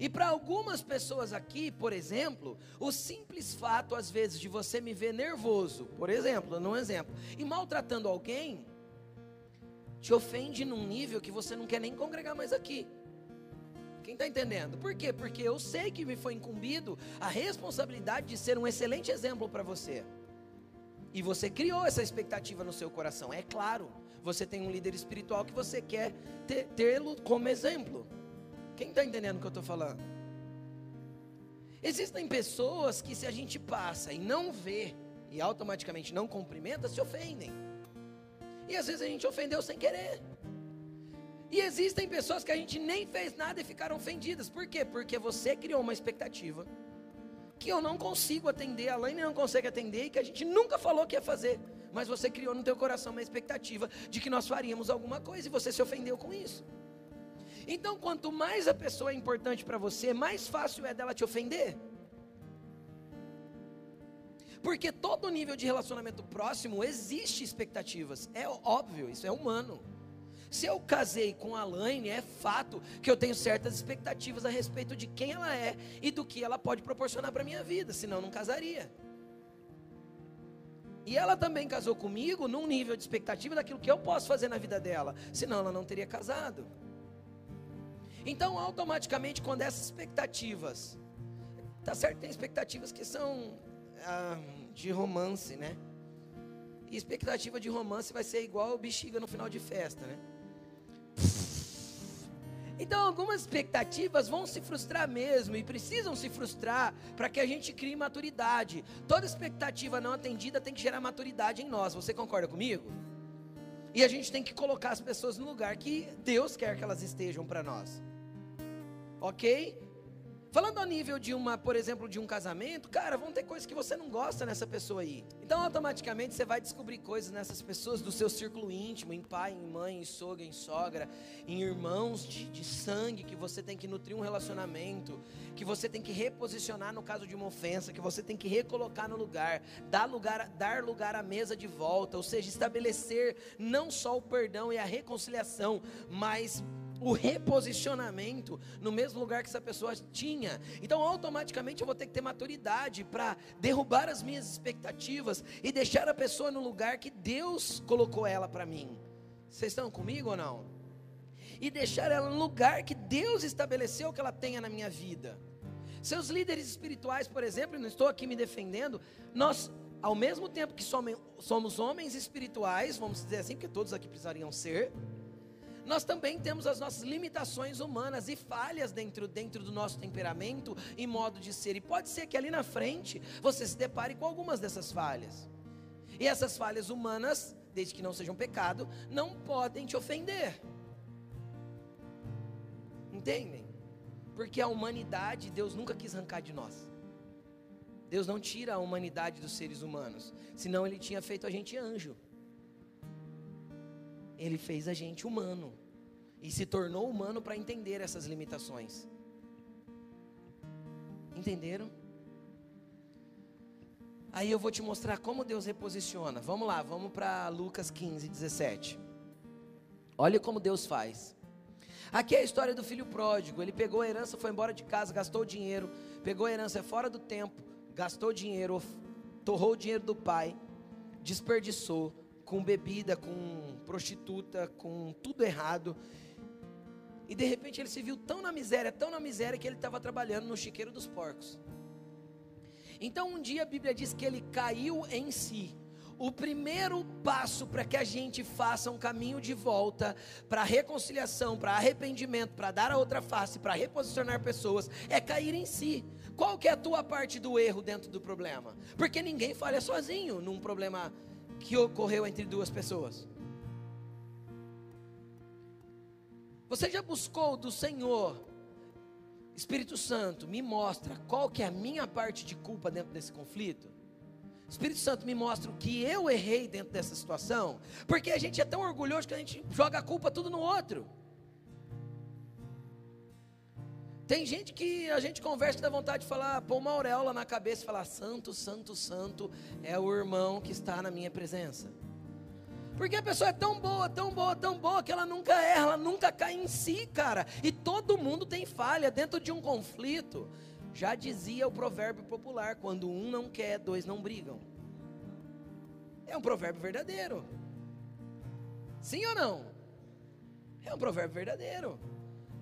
Speaker 1: E para algumas pessoas aqui, por exemplo, o simples fato, às vezes, de você me ver nervoso, por exemplo, num exemplo, e maltratando alguém, te ofende num nível que você não quer nem congregar mais aqui. Quem está entendendo? Por quê? Porque eu sei que me foi incumbido a responsabilidade de ser um excelente exemplo para você. E você criou essa expectativa no seu coração. É claro, você tem um líder espiritual que você quer tê-lo como exemplo. Quem está entendendo o que eu estou falando? Existem pessoas que, se a gente passa e não vê, e automaticamente não cumprimenta, se ofendem. E às vezes a gente ofendeu sem querer. E existem pessoas que a gente nem fez nada e ficaram ofendidas. Por quê? Porque você criou uma expectativa que eu não consigo atender, a Laine não consegue atender e que a gente nunca falou que ia fazer. Mas você criou no teu coração uma expectativa de que nós faríamos alguma coisa e você se ofendeu com isso. Então, quanto mais a pessoa é importante para você, mais fácil é dela te ofender. Porque todo nível de relacionamento próximo existe expectativas. É óbvio, isso é humano. Se eu casei com a Laine, é fato que eu tenho certas expectativas a respeito de quem ela é e do que ela pode proporcionar para minha vida, senão eu não casaria. E ela também casou comigo num nível de expectativa daquilo que eu posso fazer na vida dela, senão ela não teria casado. Então, automaticamente, quando essas expectativas, tá certo, tem expectativas que são ah, de romance, né? E expectativa de romance vai ser igual bexiga no final de festa, né? Então, algumas expectativas vão se frustrar mesmo e precisam se frustrar para que a gente crie maturidade. Toda expectativa não atendida tem que gerar maturidade em nós. Você concorda comigo? E a gente tem que colocar as pessoas no lugar que Deus quer que elas estejam para nós. Ok? Falando a nível de uma, por exemplo, de um casamento, cara, vão ter coisas que você não gosta nessa pessoa aí. Então, automaticamente você vai descobrir coisas nessas pessoas do seu círculo íntimo, em pai, em mãe, em sogra, em sogra, em irmãos de, de sangue, que você tem que nutrir um relacionamento, que você tem que reposicionar no caso de uma ofensa, que você tem que recolocar no lugar, dar lugar, dar lugar à mesa de volta, ou seja, estabelecer não só o perdão e a reconciliação, mas o reposicionamento no mesmo lugar que essa pessoa tinha. Então, automaticamente, eu vou ter que ter maturidade para derrubar as minhas expectativas e deixar a pessoa no lugar que Deus colocou ela para mim. Vocês estão comigo ou não? E deixar ela no lugar que Deus estabeleceu que ela tenha na minha vida. Seus líderes espirituais, por exemplo, não estou aqui me defendendo, nós ao mesmo tempo que somos homens espirituais, vamos dizer assim, porque todos aqui precisariam ser, nós também temos as nossas limitações humanas e falhas dentro, dentro do nosso temperamento e modo de ser. E pode ser que ali na frente você se depare com algumas dessas falhas. E essas falhas humanas, desde que não sejam pecado, não podem te ofender. Entendem? Porque a humanidade, Deus nunca quis arrancar de nós. Deus não tira a humanidade dos seres humanos, senão Ele tinha feito a gente anjo. Ele fez a gente humano e se tornou humano para entender essas limitações. Entenderam? Aí eu vou te mostrar como Deus reposiciona. Vamos lá, vamos para Lucas 15, 17. Olha como Deus faz. Aqui é a história do filho pródigo. Ele pegou a herança, foi embora de casa, gastou dinheiro, pegou a herança fora do tempo, gastou dinheiro, torrou o dinheiro do pai, desperdiçou, com bebida, com prostituta, com tudo errado. E de repente ele se viu tão na miséria, tão na miséria, que ele estava trabalhando no chiqueiro dos porcos. Então um dia a Bíblia diz que ele caiu em si. O primeiro passo para que a gente faça um caminho de volta para reconciliação, para arrependimento, para dar a outra face, para reposicionar pessoas, é cair em si. Qual que é a tua parte do erro dentro do problema? Porque ninguém falha sozinho num problema que ocorreu entre duas pessoas. Você já buscou do Senhor, Espírito Santo, me mostra qual que é a minha parte de culpa dentro desse conflito? Espírito Santo me mostra o que eu errei dentro dessa situação, porque a gente é tão orgulhoso que a gente joga a culpa tudo no outro. Tem gente que a gente conversa e dá vontade de falar, pôr uma auréola na cabeça e falar: Santo, Santo, Santo é o irmão que está na minha presença. Porque a pessoa é tão boa, tão boa, tão boa que ela nunca erra, ela nunca cai em si, cara. E todo mundo tem falha dentro de um conflito. Já dizia o provérbio popular: quando um não quer, dois não brigam. É um provérbio verdadeiro. Sim ou não? É um provérbio verdadeiro.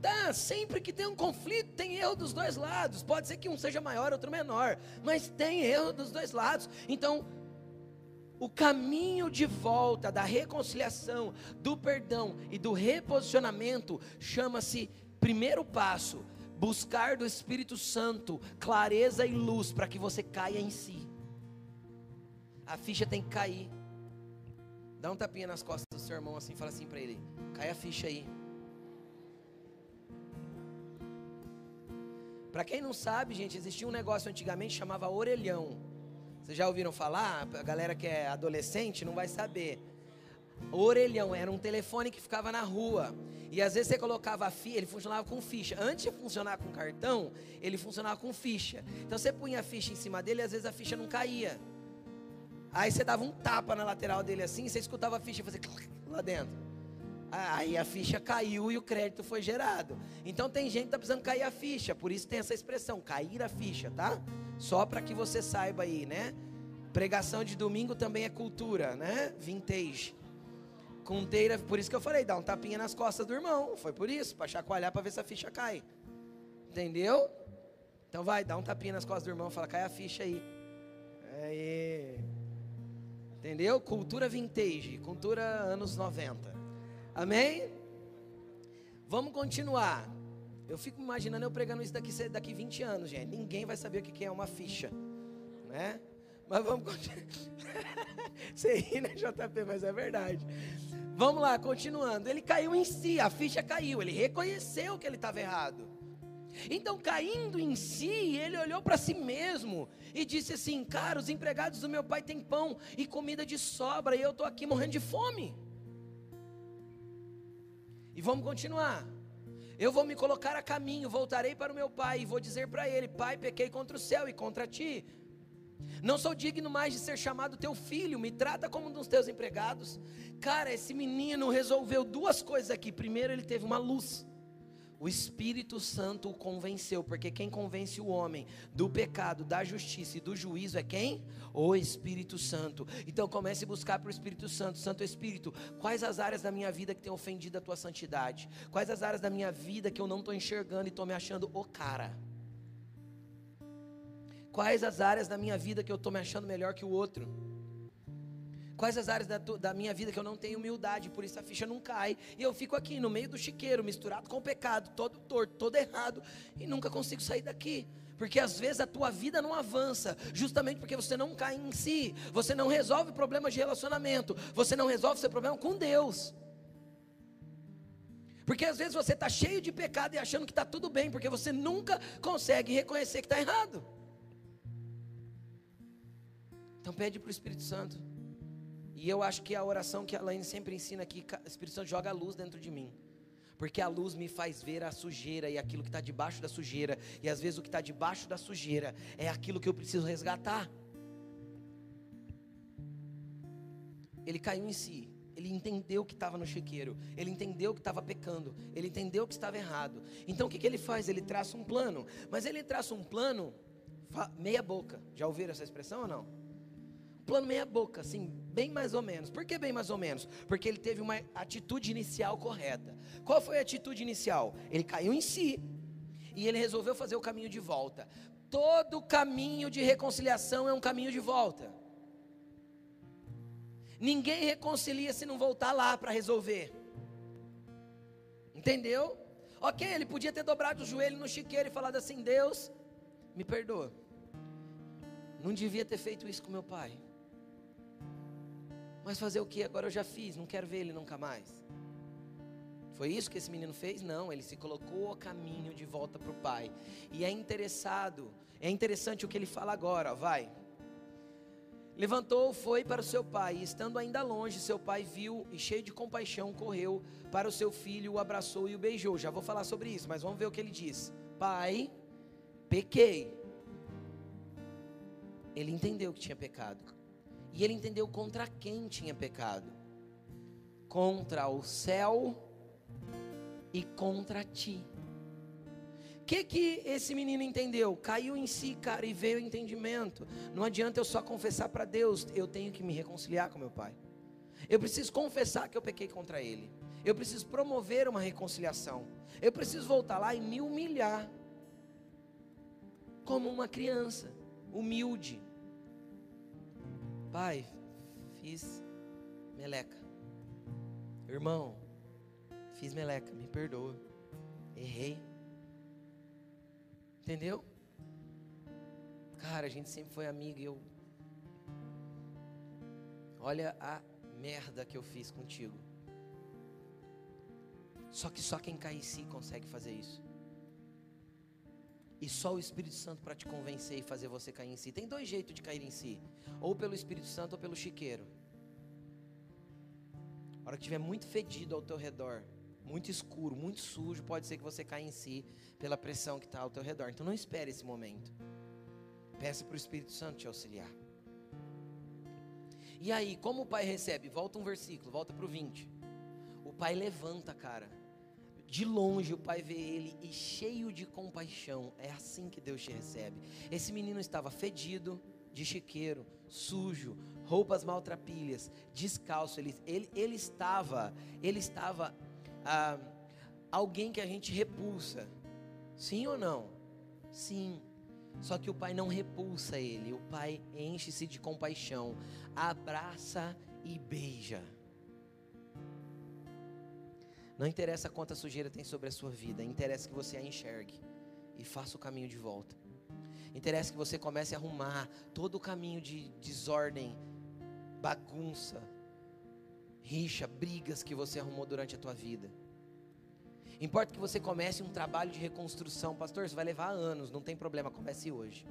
Speaker 1: Tá, sempre que tem um conflito, tem erro dos dois lados. Pode ser que um seja maior, outro menor, mas tem erro dos dois lados. Então, o caminho de volta da reconciliação, do perdão e do reposicionamento chama-se primeiro passo, buscar do Espírito Santo clareza e luz para que você caia em si. A ficha tem que cair. Dá um tapinha nas costas do seu irmão assim, fala assim para ele: cai a ficha aí. Para quem não sabe, gente, existia um negócio antigamente chamava orelhão. Vocês já ouviram falar? A galera que é adolescente não vai saber. Orelhão era um telefone que ficava na rua. E às vezes você colocava a ficha, ele funcionava com ficha. Antes de funcionar com cartão, ele funcionava com ficha. Então você punha a ficha em cima dele e às vezes a ficha não caía. Aí você dava um tapa na lateral dele assim, você escutava a ficha fazer lá dentro. Aí a ficha caiu e o crédito foi gerado. Então tem gente que está precisando cair a ficha, por isso tem essa expressão, cair a ficha, tá? Só para que você saiba aí, né? Pregação de domingo também é cultura, né? Vintage. Conteira, por isso que eu falei, dá um tapinha nas costas do irmão. Foi por isso, para chacoalhar para ver se a ficha cai. Entendeu? Então vai, dá um tapinha nas costas do irmão, fala, cai a ficha aí. Aí. Entendeu? Cultura vintage, cultura anos 90. Amém? Vamos continuar. Eu fico imaginando eu pregando isso daqui, daqui 20 anos, gente. Ninguém vai saber o que é uma ficha, né? Mas vamos continuar. [LAUGHS] Você ri, né, JP? Mas é verdade. Vamos lá, continuando. Ele caiu em si, a ficha caiu. Ele reconheceu que ele estava errado. Então, caindo em si, ele olhou para si mesmo e disse assim: Cara, os empregados do meu pai têm pão e comida de sobra, e eu estou aqui morrendo de fome. E vamos continuar. Eu vou me colocar a caminho, voltarei para o meu pai e vou dizer para ele: Pai, pequei contra o céu e contra ti. Não sou digno mais de ser chamado teu filho, me trata como um dos teus empregados. Cara, esse menino resolveu duas coisas aqui. Primeiro, ele teve uma luz. O Espírito Santo o convenceu, porque quem convence o homem do pecado, da justiça e do juízo é quem? O Espírito Santo. Então comece a buscar para o Espírito Santo, Santo Espírito, quais as áreas da minha vida que tem ofendido a tua santidade? Quais as áreas da minha vida que eu não estou enxergando e estou me achando o cara? Quais as áreas da minha vida que eu estou me achando melhor que o outro? Quais as áreas da, da, minha vida que eu não tenho humildade, por isso a ficha não cai. E eu fico aqui no meio do chiqueiro, misturado com o pecado, todo torto, todo errado, e nunca consigo sair daqui. Porque às vezes a tua vida não avança, justamente porque você não cai em si, você não resolve problemas de relacionamento, você não resolve seu problema com Deus. Porque às vezes você está cheio de pecado e achando que está tudo bem, porque você nunca consegue reconhecer que está errado. Então pede para o Espírito Santo. E eu acho que a oração que a Laine sempre ensina aqui, o Espírito Santo joga a luz dentro de mim. Porque a luz me faz ver a sujeira e aquilo que está debaixo da sujeira. E às vezes o que está debaixo da sujeira é aquilo que eu preciso resgatar. Ele caiu em si. Ele entendeu que estava no chiqueiro. Ele entendeu que estava pecando. Ele entendeu que estava errado. Então o que, que ele faz? Ele traça um plano. Mas ele traça um plano meia boca. Já ouviram essa expressão ou não? Plano meia boca, assim, bem mais ou menos. Por que bem mais ou menos? Porque ele teve uma atitude inicial correta. Qual foi a atitude inicial? Ele caiu em si e ele resolveu fazer o caminho de volta. Todo caminho de reconciliação é um caminho de volta. Ninguém reconcilia se não voltar lá para resolver. Entendeu? Ok, ele podia ter dobrado o joelho no chiqueiro e falado assim: Deus, me perdoa. Não devia ter feito isso com meu pai. Mas fazer o que? Agora eu já fiz, não quero ver ele nunca mais. Foi isso que esse menino fez? Não, ele se colocou a caminho de volta para o pai. E é interessado, é interessante o que ele fala agora, vai. Levantou, foi para o seu pai, e estando ainda longe, seu pai viu e cheio de compaixão correu para o seu filho, o abraçou e o beijou. Já vou falar sobre isso, mas vamos ver o que ele diz. Pai, pequei. Ele entendeu que tinha pecado. E ele entendeu contra quem tinha pecado: contra o céu e contra ti. O que, que esse menino entendeu? Caiu em si, cara, e veio o entendimento. Não adianta eu só confessar para Deus, eu tenho que me reconciliar com meu pai. Eu preciso confessar que eu pequei contra ele. Eu preciso promover uma reconciliação. Eu preciso voltar lá e me humilhar. Como uma criança, humilde. Pai, fiz meleca. Irmão, fiz meleca, me perdoa. Errei. Entendeu? Cara, a gente sempre foi amigo e eu. Olha a merda que eu fiz contigo. Só que só quem cai em si consegue fazer isso. E só o Espírito Santo para te convencer e fazer você cair em si. Tem dois jeitos de cair em si: ou pelo Espírito Santo ou pelo chiqueiro. A hora que estiver muito fedido ao teu redor, muito escuro, muito sujo, pode ser que você caia em si pela pressão que está ao teu redor. Então não espere esse momento. Peça para o Espírito Santo te auxiliar. E aí, como o pai recebe? Volta um versículo, volta para o 20. O pai levanta, cara. De longe o pai vê ele e cheio de compaixão. É assim que Deus te recebe. Esse menino estava fedido, de chiqueiro, sujo, roupas maltrapilhas, descalço. Ele, ele, ele estava, ele estava ah, alguém que a gente repulsa. Sim ou não? Sim. Só que o pai não repulsa ele, o pai enche-se de compaixão, abraça e beija. Não interessa quanta sujeira tem sobre a sua vida, interessa que você a enxergue e faça o caminho de volta. Interessa que você comece a arrumar todo o caminho de desordem, bagunça, rixa, brigas que você arrumou durante a tua vida. Importa que você comece um trabalho de reconstrução, pastor. Isso vai levar anos, não tem problema, comece hoje.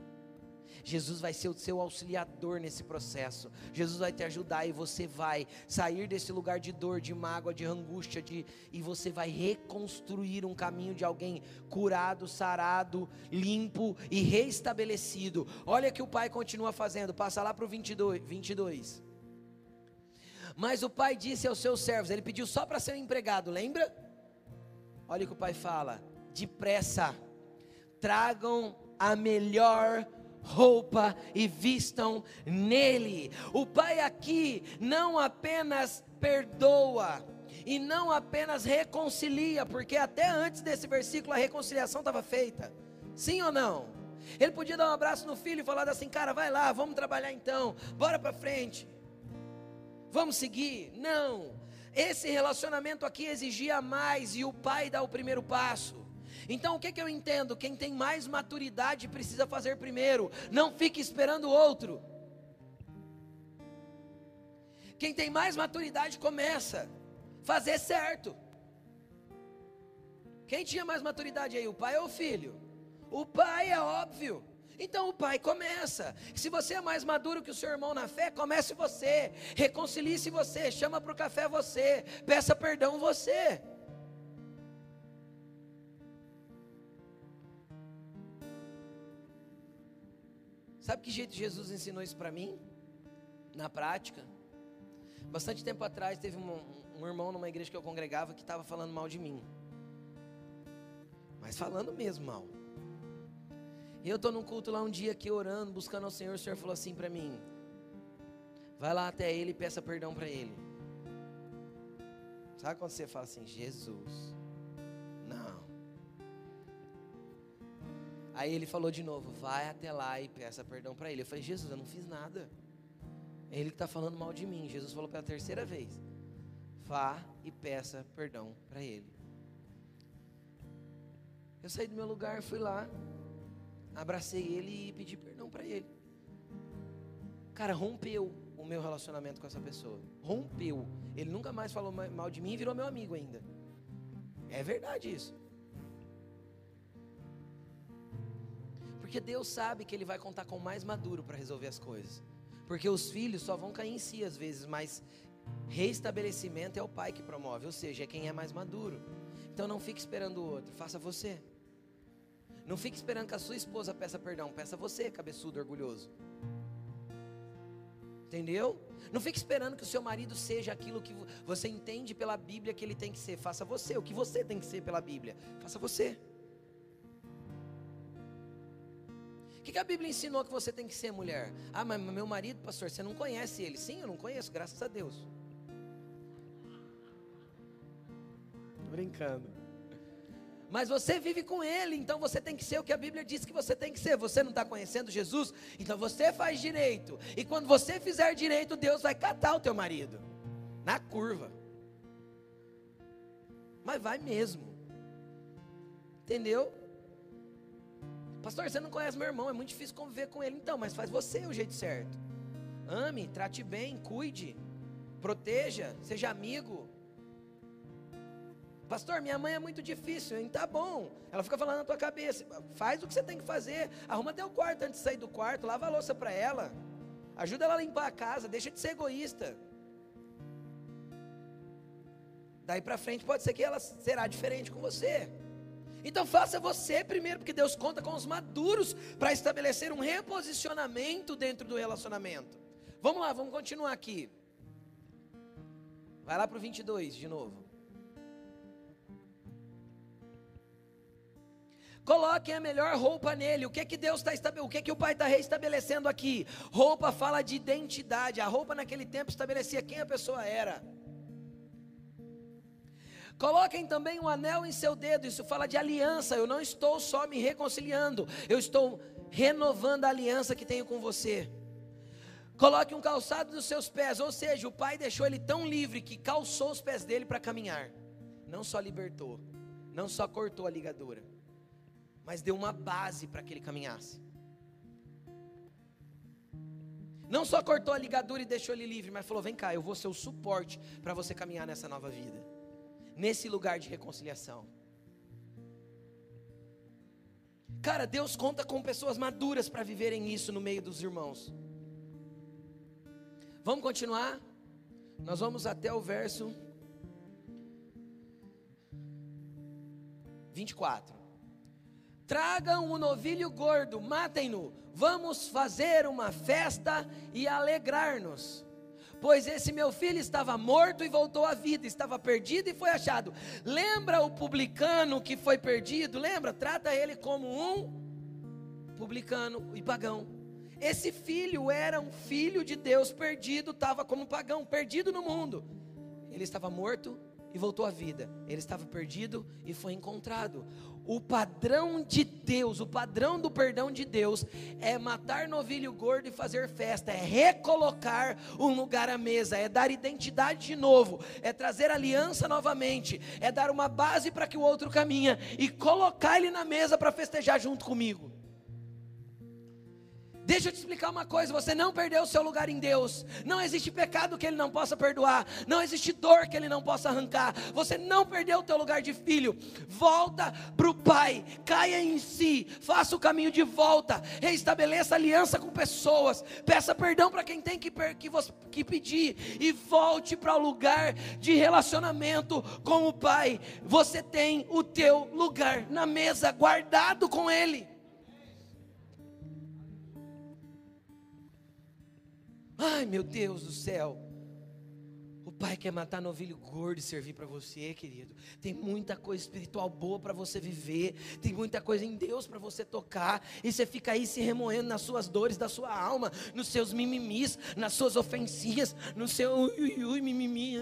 Speaker 1: Jesus vai ser o seu auxiliador nesse processo. Jesus vai te ajudar e você vai sair desse lugar de dor, de mágoa, de angústia, de, e você vai reconstruir um caminho de alguém curado, sarado, limpo e restabelecido. Olha que o pai continua fazendo. Passa lá para o 22, 22. Mas o pai disse aos seus servos, ele pediu só para ser um empregado, lembra? Olha o que o pai fala: depressa, tragam a melhor roupa e vistam nele. O pai aqui não apenas perdoa, e não apenas reconcilia, porque até antes desse versículo a reconciliação estava feita. Sim ou não? Ele podia dar um abraço no filho e falar assim: "Cara, vai lá, vamos trabalhar então. Bora para frente. Vamos seguir". Não. Esse relacionamento aqui exigia mais e o pai dá o primeiro passo. Então o que, que eu entendo? Quem tem mais maturidade precisa fazer primeiro, não fique esperando o outro. Quem tem mais maturidade começa, fazer certo. Quem tinha mais maturidade aí, o pai ou o filho? O pai é óbvio. Então o pai começa. Se você é mais maduro que o seu irmão na fé, comece você. Reconcilie-se você. Chama para o café você. Peça perdão você. Sabe que jeito Jesus ensinou isso para mim? Na prática. Bastante tempo atrás teve um, um irmão numa igreja que eu congregava que estava falando mal de mim. Mas falando mesmo mal. E eu estou num culto lá um dia aqui orando, buscando ao Senhor. O Senhor falou assim para mim: Vai lá até Ele e peça perdão para Ele. Sabe quando você fala assim, Jesus? Aí ele falou de novo: Vai até lá e peça perdão para Ele. Eu falei: Jesus, eu não fiz nada. É Ele que está falando mal de mim. Jesus falou pela terceira vez: Vá e peça perdão para Ele. Eu saí do meu lugar, fui lá, abracei ele e pedi perdão para ele. Cara, rompeu o meu relacionamento com essa pessoa. Rompeu. Ele nunca mais falou mal de mim e virou meu amigo ainda. É verdade isso. Porque Deus sabe que Ele vai contar com o mais maduro para resolver as coisas. Porque os filhos só vão cair em si às vezes, mas reestabelecimento é o pai que promove, ou seja, é quem é mais maduro. Então não fique esperando o outro, faça você. Não fique esperando que a sua esposa peça perdão, peça você, cabeçudo, orgulhoso. Entendeu? Não fique esperando que o seu marido seja aquilo que você entende pela Bíblia que ele tem que ser. Faça você. O que você tem que ser pela Bíblia. Faça você. Que, que a Bíblia ensinou que você tem que ser, mulher? Ah, mas meu marido, pastor, você não conhece ele. Sim, eu não conheço, graças a Deus. Tô brincando. Mas você vive com Ele, então você tem que ser o que a Bíblia diz que você tem que ser. Você não está conhecendo Jesus, então você faz direito. E quando você fizer direito, Deus vai catar o teu marido na curva. Mas vai mesmo. Entendeu? Pastor, você não conhece meu irmão, é muito difícil conviver com ele. Então, mas faz você o jeito certo. Ame, trate bem, cuide, proteja, seja amigo. Pastor, minha mãe é muito difícil, hein? Tá bom. Ela fica falando na tua cabeça. Faz o que você tem que fazer. Arruma teu quarto antes de sair do quarto. Lava a louça para ela. Ajuda ela a limpar a casa. Deixa de ser egoísta. Daí para frente pode ser que ela será diferente com você. Então faça você primeiro, porque Deus conta com os maduros para estabelecer um reposicionamento dentro do relacionamento. Vamos lá, vamos continuar aqui. Vai lá para o 22 de novo. Coloquem a melhor roupa nele. O que que Deus está estabelecendo? O que que o Pai está reestabelecendo aqui? Roupa fala de identidade. A roupa naquele tempo estabelecia quem a pessoa era. Coloquem também um anel em seu dedo. Isso fala de aliança. Eu não estou só me reconciliando, eu estou renovando a aliança que tenho com você. Coloque um calçado nos seus pés, ou seja, o pai deixou ele tão livre que calçou os pés dele para caminhar. Não só libertou, não só cortou a ligadura, mas deu uma base para que ele caminhasse. Não só cortou a ligadura e deixou ele livre, mas falou: vem cá, eu vou ser o suporte para você caminhar nessa nova vida, nesse lugar de reconciliação. Cara, Deus conta com pessoas maduras para viverem isso no meio dos irmãos. Vamos continuar? Nós vamos até o verso 24. Tragam o novilho gordo, matem-no. Vamos fazer uma festa e alegrar-nos. Pois esse meu filho estava morto e voltou à vida, estava perdido e foi achado. Lembra o publicano que foi perdido? Lembra? Trata ele como um publicano e pagão. Esse filho era um filho de Deus perdido, estava como pagão, perdido no mundo. Ele estava morto e voltou à vida. Ele estava perdido e foi encontrado. O padrão de Deus, o padrão do perdão de Deus é matar novilho gordo e fazer festa, é recolocar um lugar à mesa, é dar identidade de novo, é trazer aliança novamente, é dar uma base para que o outro caminha e colocar ele na mesa para festejar junto comigo. Deixa eu te explicar uma coisa: você não perdeu o seu lugar em Deus. Não existe pecado que Ele não possa perdoar. Não existe dor que Ele não possa arrancar. Você não perdeu o teu lugar de filho. Volta para o Pai. Caia em si. Faça o caminho de volta. Reestabeleça aliança com pessoas. Peça perdão para quem tem que, que, que pedir. E volte para o lugar de relacionamento com o Pai. Você tem o teu lugar na mesa guardado com Ele. Ai, meu Deus do céu. O pai quer matar novilho gordo e servir para você, querido. Tem muita coisa espiritual boa para você viver. Tem muita coisa em Deus para você tocar. E você fica aí se remoendo nas suas dores da sua alma, nos seus mimimis, nas suas ofensinhas, no seu ui, ui, mimimi.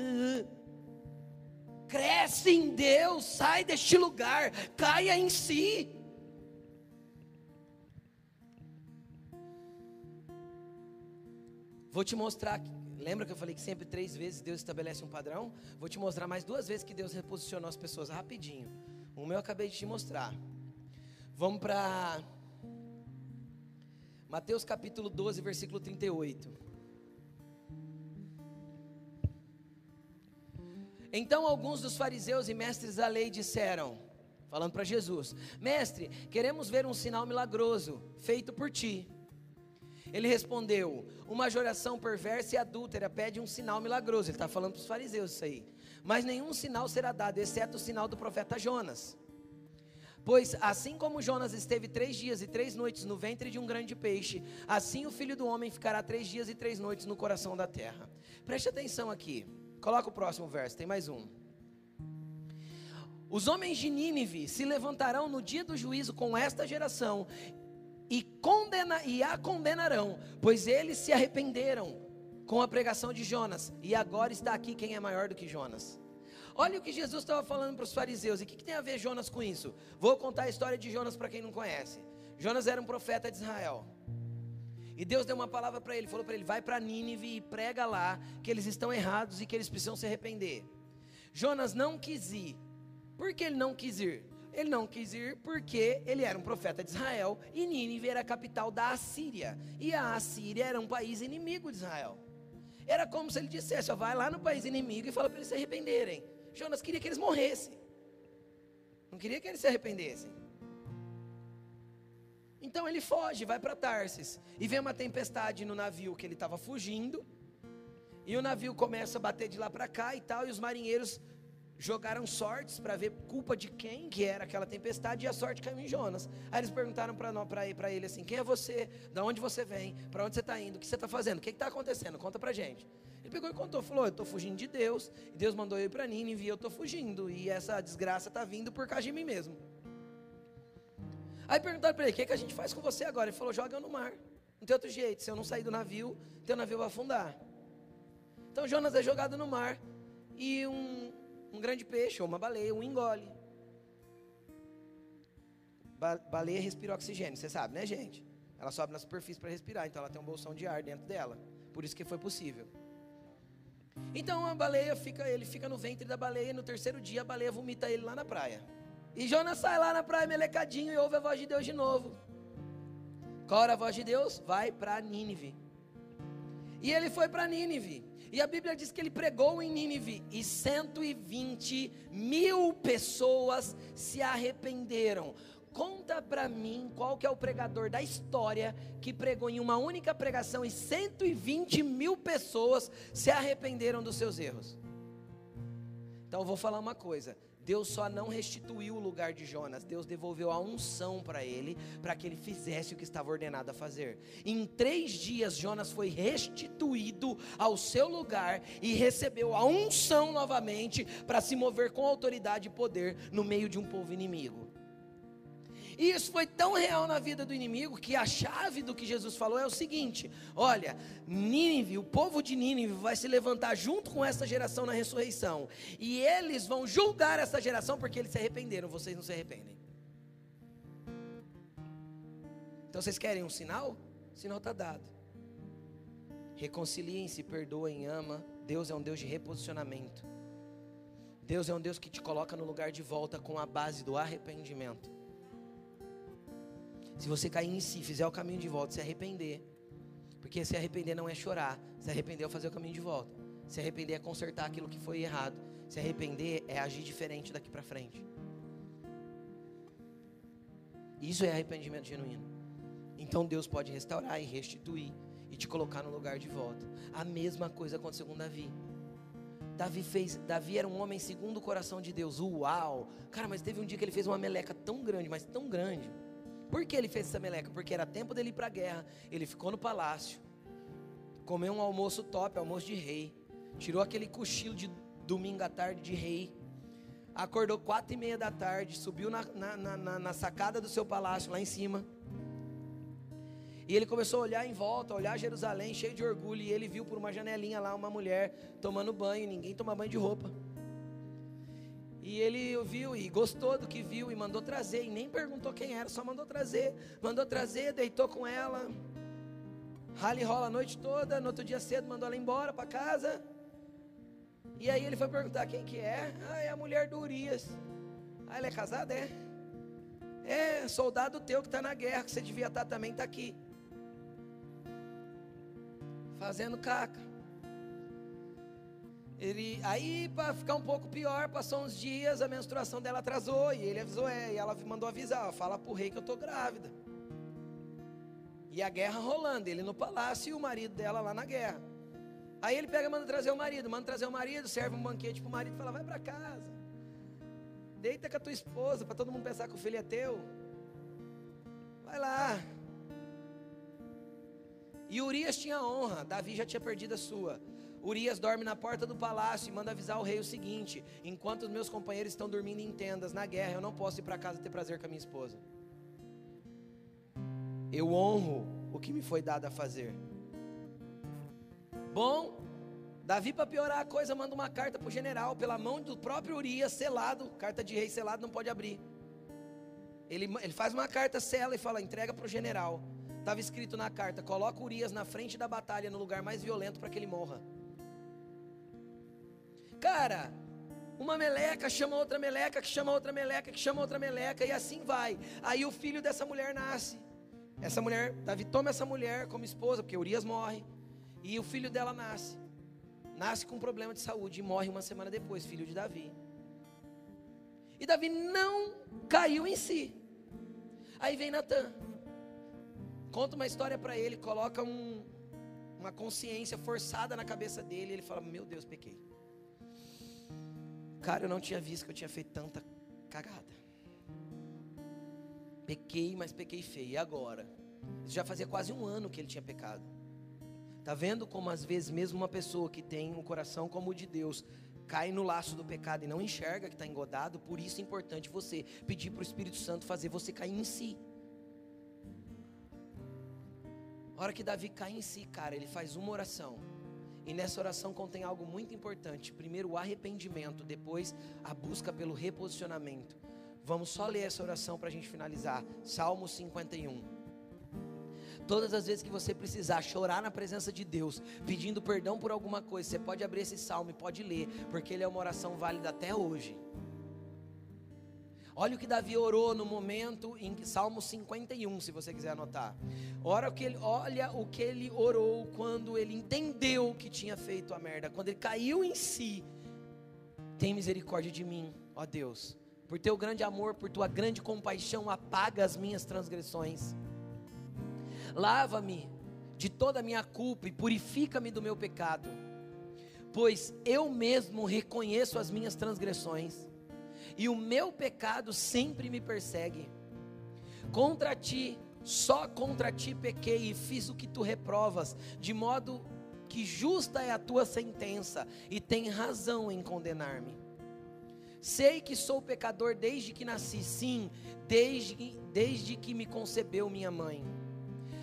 Speaker 1: Cresce em Deus, sai deste lugar, caia em si. Vou te mostrar. Lembra que eu falei que sempre três vezes Deus estabelece um padrão? Vou te mostrar mais duas vezes que Deus reposicionou as pessoas rapidinho. Meu eu acabei de te mostrar. Vamos para Mateus capítulo 12, versículo 38. Então alguns dos fariseus e mestres da lei disseram, falando para Jesus: Mestre, queremos ver um sinal milagroso feito por ti. Ele respondeu: Uma geração perversa e adúltera pede um sinal milagroso. Ele está falando para os fariseus isso aí. Mas nenhum sinal será dado, exceto o sinal do profeta Jonas. Pois assim como Jonas esteve três dias e três noites no ventre de um grande peixe, assim o filho do homem ficará três dias e três noites no coração da terra. Preste atenção aqui. Coloca o próximo verso, tem mais um. Os homens de Nínive se levantarão no dia do juízo com esta geração e, condena, e a condenarão, pois eles se arrependeram com a pregação de Jonas, e agora está aqui quem é maior do que Jonas. Olha o que Jesus estava falando para os fariseus, e o que, que tem a ver Jonas com isso? Vou contar a história de Jonas para quem não conhece. Jonas era um profeta de Israel. E Deus deu uma palavra para ele, falou para ele: vai para Nínive e prega lá que eles estão errados e que eles precisam se arrepender. Jonas não quis ir. Por que ele não quis ir? Ele não quis ir porque ele era um profeta de Israel e Nínive era a capital da Assíria. E a Assíria era um país inimigo de Israel. Era como se ele dissesse: ó, vai lá no país inimigo e fala para eles se arrependerem. Jonas queria que eles morressem. Não queria que eles se arrependessem. Então ele foge, vai para Tarsis. E vem uma tempestade no navio que ele estava fugindo. E o navio começa a bater de lá para cá e tal. E os marinheiros jogaram sortes para ver culpa de quem que era aquela tempestade. E a sorte caiu em Jonas. Aí eles perguntaram para ele assim: Quem é você? Da onde você vem? Para onde você está indo? O que você está fazendo? O que está acontecendo? Conta para gente. Ele pegou e contou, falou: Eu estou fugindo de Deus. E Deus mandou eu ir para Nínive e eu estou fugindo. E essa desgraça está vindo por causa de mim mesmo. Aí perguntaram para ele: o que, que a gente faz com você agora? Ele falou: joga no mar. Não tem outro jeito. Se eu não sair do navio, teu navio vai afundar. Então Jonas é jogado no mar e um grande peixe ou uma baleia o engole. Ba baleia respira oxigênio, você sabe, né, gente? Ela sobe na superfície para respirar, então ela tem um bolsão de ar dentro dela. Por isso que foi possível. Então a baleia fica, ele fica no ventre da baleia e no terceiro dia a baleia vomita ele lá na praia. E Jonas sai lá na praia melecadinho e ouve a voz de Deus de novo. Qual era a voz de Deus? Vai para Nínive. E ele foi para Nínive. E a Bíblia diz que ele pregou em Nínive e 120 mil pessoas se arrependeram. Conta para mim qual que é o pregador da história que pregou em uma única pregação e 120 mil pessoas se arrependeram dos seus erros. Então eu vou falar uma coisa: Deus só não restituiu o lugar de Jonas, Deus devolveu a unção para ele, para que ele fizesse o que estava ordenado a fazer. Em três dias, Jonas foi restituído ao seu lugar e recebeu a unção novamente para se mover com autoridade e poder no meio de um povo inimigo. E isso foi tão real na vida do inimigo que a chave do que Jesus falou é o seguinte: olha, Nínive, o povo de Nínive vai se levantar junto com essa geração na ressurreição, e eles vão julgar essa geração porque eles se arrependeram, vocês não se arrependem. Então vocês querem um sinal? O sinal está dado. Reconciliem-se, perdoem, ama. Deus é um Deus de reposicionamento. Deus é um Deus que te coloca no lugar de volta com a base do arrependimento. Se você cair em si, fizer o caminho de volta, se arrepender. Porque se arrepender não é chorar, se arrepender é fazer o caminho de volta. Se arrepender é consertar aquilo que foi errado. Se arrepender é agir diferente daqui para frente. Isso é arrependimento genuíno. Então Deus pode restaurar e restituir e te colocar no lugar de volta. A mesma coisa aconteceu com Davi. Davi fez, Davi era um homem segundo o coração de Deus. Uau! Cara, mas teve um dia que ele fez uma meleca tão grande, mas tão grande por que ele fez essa meleca? Porque era tempo dele ir para a guerra. Ele ficou no palácio, comeu um almoço top, almoço de rei. Tirou aquele cochilo de domingo à tarde de rei. Acordou quatro e meia da tarde, subiu na, na, na, na sacada do seu palácio lá em cima. E ele começou a olhar em volta, a olhar Jerusalém, cheio de orgulho. E ele viu por uma janelinha lá uma mulher tomando banho. Ninguém toma banho de roupa. E ele ouviu e gostou do que viu e mandou trazer. E nem perguntou quem era, só mandou trazer. Mandou trazer, deitou com ela. Rala e rola a noite toda. No outro dia cedo mandou ela embora para casa. E aí ele foi perguntar quem que é. Ah, é a mulher do Urias. Ah, ela é casada? É. É, soldado teu que está na guerra, que você devia estar tá também, está aqui. Fazendo caca. Ele, aí, para ficar um pouco pior, passou uns dias, a menstruação dela atrasou. E ele avisou, é, e ela mandou avisar: fala para o rei que eu estou grávida. E a guerra rolando, ele no palácio e o marido dela lá na guerra. Aí ele pega e manda trazer o marido, manda trazer o marido, serve um banquete para o marido e fala: vai para casa. Deita com a tua esposa, para todo mundo pensar que o filho é teu. Vai lá. E Urias tinha honra, Davi já tinha perdido a sua. Urias dorme na porta do palácio e manda avisar o rei o seguinte: enquanto os meus companheiros estão dormindo em tendas na guerra, eu não posso ir para casa ter prazer com a minha esposa. Eu honro o que me foi dado a fazer. Bom, Davi, para piorar a coisa, manda uma carta para o general, pela mão do próprio Urias, selado. Carta de rei selado não pode abrir. Ele, ele faz uma carta, sela e fala: entrega para o general. Estava escrito na carta: coloca Urias na frente da batalha, no lugar mais violento, para que ele morra. Cara, uma meleca chama outra meleca, que chama outra meleca, que chama outra meleca, e assim vai. Aí o filho dessa mulher nasce. Essa mulher, Davi toma essa mulher como esposa, porque Urias morre, e o filho dela nasce. Nasce com um problema de saúde e morre uma semana depois, filho de Davi. E Davi não caiu em si. Aí vem Natan, conta uma história para ele, coloca um, uma consciência forçada na cabeça dele. E ele fala: Meu Deus, pequei. Cara, eu não tinha visto que eu tinha feito tanta cagada. Pequei, mas pequei feio. E agora? Já fazia quase um ano que ele tinha pecado. Tá vendo como às vezes mesmo uma pessoa que tem um coração como o de Deus cai no laço do pecado e não enxerga que está engodado? Por isso é importante você pedir para o Espírito Santo fazer você cair em si. A hora que Davi cai em si, cara, ele faz uma oração. E nessa oração contém algo muito importante. Primeiro o arrependimento, depois a busca pelo reposicionamento. Vamos só ler essa oração para a gente finalizar. Salmo 51. Todas as vezes que você precisar chorar na presença de Deus, pedindo perdão por alguma coisa, você pode abrir esse salmo e pode ler, porque ele é uma oração válida até hoje. Olha o que Davi orou no momento em Salmo 51, se você quiser anotar. Olha o que ele, olha o que ele orou quando ele entendeu que tinha feito a merda, quando ele caiu em si. Tem misericórdia de mim, ó Deus. Por teu grande amor, por tua grande compaixão, apaga as minhas transgressões. Lava-me de toda a minha culpa e purifica-me do meu pecado. Pois eu mesmo reconheço as minhas transgressões e o meu pecado sempre me persegue. Contra ti, só contra ti pequei e fiz o que tu reprovas, de modo que justa é a tua sentença e tem razão em condenar-me. Sei que sou pecador desde que nasci, sim, desde, desde que me concebeu minha mãe.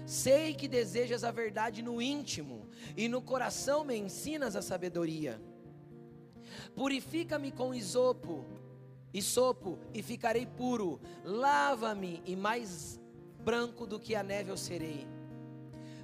Speaker 1: Sei que desejas a verdade no íntimo, e no coração me ensinas a sabedoria. Purifica-me com isopo, e sopo e ficarei puro. Lava-me e mais branco do que a neve eu serei.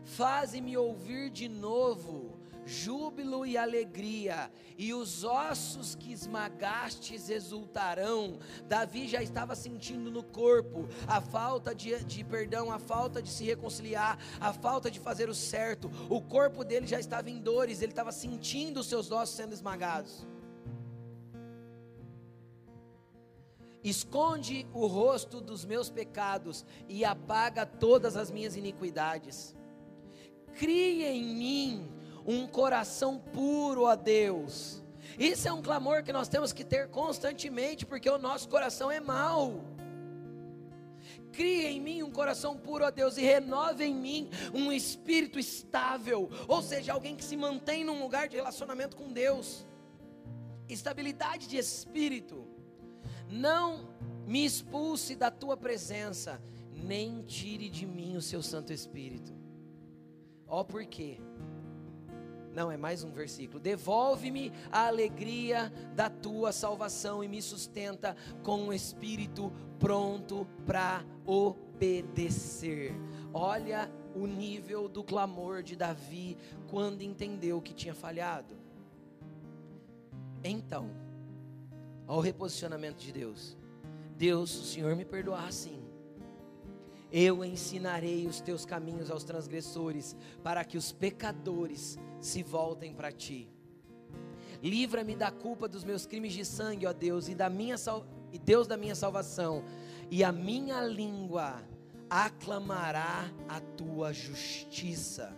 Speaker 1: Faze-me ouvir de novo júbilo e alegria, e os ossos que esmagastes exultarão. Davi já estava sentindo no corpo a falta de, de perdão, a falta de se reconciliar, a falta de fazer o certo. O corpo dele já estava em dores, ele estava sentindo os seus ossos sendo esmagados. Esconde o rosto dos meus pecados e apaga todas as minhas iniquidades. Cria em mim um coração puro, ó Deus. Isso é um clamor que nós temos que ter constantemente, porque o nosso coração é mau. Cria em mim um coração puro, ó Deus, e renova em mim um espírito estável, ou seja, alguém que se mantém num lugar de relacionamento com Deus. Estabilidade de espírito não me expulse da tua presença, nem tire de mim o seu Santo Espírito. Ó, oh, por quê? Não, é mais um versículo. Devolve-me a alegria da tua salvação e me sustenta com um espírito pronto para obedecer. Olha o nível do clamor de Davi quando entendeu que tinha falhado. Então, ao reposicionamento de Deus. Deus, o Senhor me perdoar sim. Eu ensinarei os teus caminhos aos transgressores, para que os pecadores se voltem para ti. Livra-me da culpa dos meus crimes de sangue, ó Deus, e da minha sal... e Deus da minha salvação, e a minha língua aclamará a tua justiça.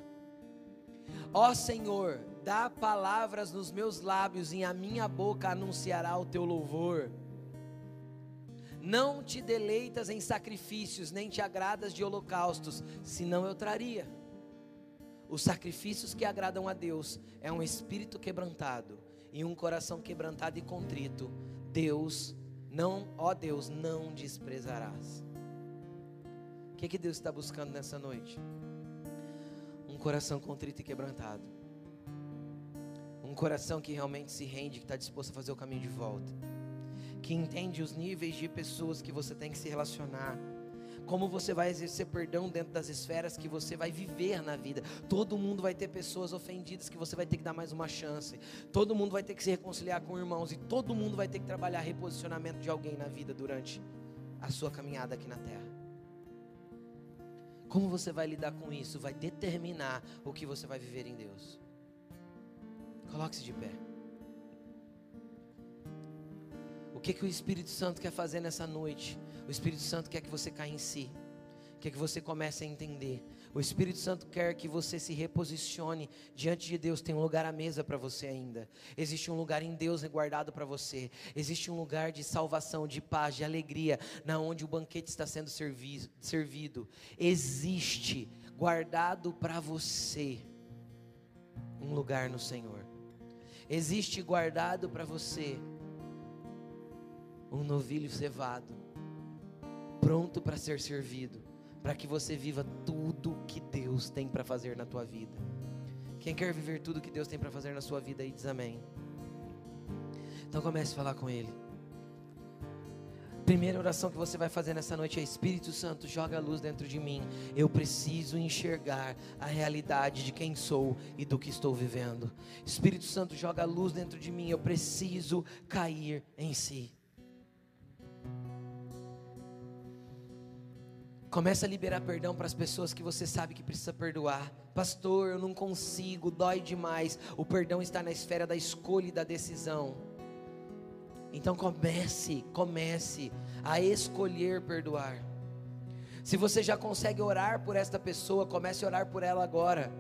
Speaker 1: Ó Senhor, dá palavras nos meus lábios e a minha boca anunciará o teu louvor. Não te deleitas em sacrifícios, nem te agradas de holocaustos, senão eu traria. Os sacrifícios que agradam a Deus é um espírito quebrantado e um coração quebrantado e contrito. Deus não, ó Deus, não desprezarás. O que, que Deus está buscando nessa noite? Um coração contrito e quebrantado coração que realmente se rende, que está disposto a fazer o caminho de volta, que entende os níveis de pessoas que você tem que se relacionar, como você vai exercer perdão dentro das esferas que você vai viver na vida. Todo mundo vai ter pessoas ofendidas que você vai ter que dar mais uma chance. Todo mundo vai ter que se reconciliar com irmãos e todo mundo vai ter que trabalhar reposicionamento de alguém na vida durante a sua caminhada aqui na terra. Como você vai lidar com isso vai determinar o que você vai viver em Deus. Coloque-se de pé. O que, que o Espírito Santo quer fazer nessa noite? O Espírito Santo quer que você caia em si, quer que você comece a entender. O Espírito Santo quer que você se reposicione diante de Deus. Tem um lugar à mesa para você ainda. Existe um lugar em Deus guardado para você. Existe um lugar de salvação, de paz, de alegria, na onde o banquete está sendo servido. Existe guardado para você um lugar no Senhor. Existe guardado para você um novilho cevado, pronto para ser servido, para que você viva tudo que Deus tem para fazer na tua vida. Quem quer viver tudo que Deus tem para fazer na sua vida aí diz amém. Então comece a falar com Ele. Primeira oração que você vai fazer nessa noite é: Espírito Santo, joga a luz dentro de mim. Eu preciso enxergar a realidade de quem sou e do que estou vivendo. Espírito Santo, joga a luz dentro de mim. Eu preciso cair em si. Começa a liberar perdão para as pessoas que você sabe que precisa perdoar. Pastor, eu não consigo, dói demais. O perdão está na esfera da escolha e da decisão. Então comece, comece a escolher perdoar. Se você já consegue orar por esta pessoa, comece a orar por ela agora.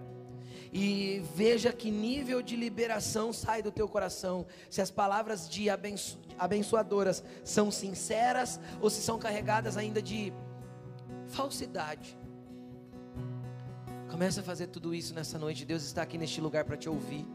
Speaker 1: E veja que nível de liberação sai do teu coração. Se as palavras de abenço abençoadoras são sinceras ou se são carregadas ainda de falsidade. Comece a fazer tudo isso nessa noite. Deus está aqui neste lugar para te ouvir.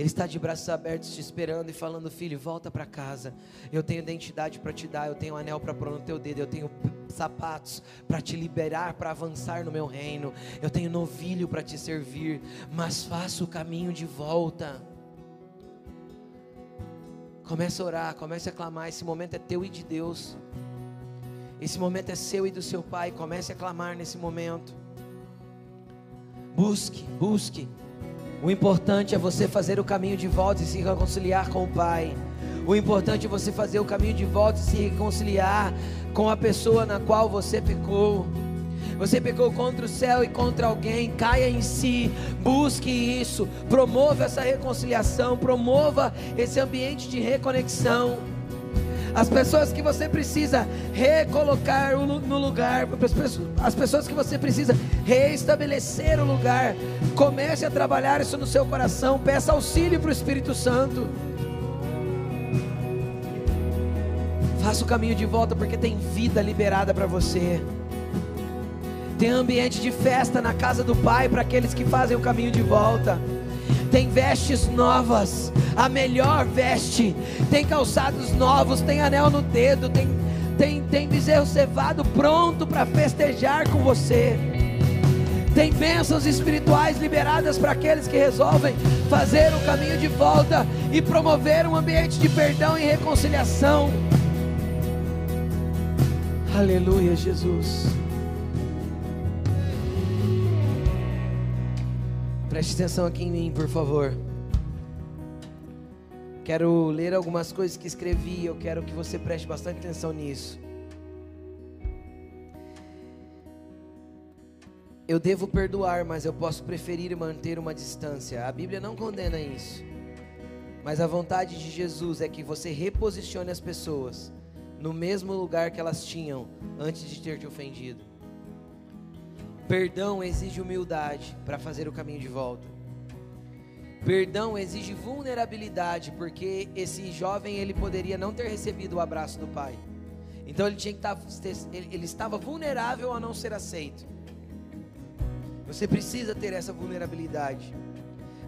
Speaker 1: Ele está de braços abertos te esperando e falando: Filho, volta para casa. Eu tenho identidade para te dar, eu tenho anel para pôr no teu dedo, eu tenho sapatos para te liberar, para avançar no meu reino. Eu tenho novilho para te servir, mas faça o caminho de volta. Comece a orar, comece a clamar. Esse momento é teu e de Deus. Esse momento é seu e do seu Pai. Comece a clamar nesse momento. Busque, busque. O importante é você fazer o caminho de volta e se reconciliar com o Pai. O importante é você fazer o caminho de volta e se reconciliar com a pessoa na qual você pecou. Você pecou contra o céu e contra alguém, caia em si, busque isso, promova essa reconciliação, promova esse ambiente de reconexão as pessoas que você precisa recolocar no lugar, as pessoas que você precisa reestabelecer o lugar. Comece a trabalhar isso no seu coração, peça auxílio para o Espírito Santo. Faça o caminho de volta porque tem vida liberada para você. Tem ambiente de festa na casa do Pai para aqueles que fazem o caminho de volta tem vestes novas, a melhor veste, tem calçados novos, tem anel no dedo, tem, tem, tem bezerro cevado pronto para festejar com você. Tem bênçãos espirituais liberadas para aqueles que resolvem fazer o caminho de volta e promover um ambiente de perdão e reconciliação. Aleluia, Jesus. Preste atenção aqui em mim, por favor. Quero ler algumas coisas que escrevi, eu quero que você preste bastante atenção nisso. Eu devo perdoar, mas eu posso preferir manter uma distância. A Bíblia não condena isso. Mas a vontade de Jesus é que você reposicione as pessoas no mesmo lugar que elas tinham antes de ter te ofendido. Perdão exige humildade para fazer o caminho de volta. Perdão exige vulnerabilidade, porque esse jovem ele poderia não ter recebido o abraço do pai. Então ele tinha que estar, ele estava vulnerável a não ser aceito. Você precisa ter essa vulnerabilidade.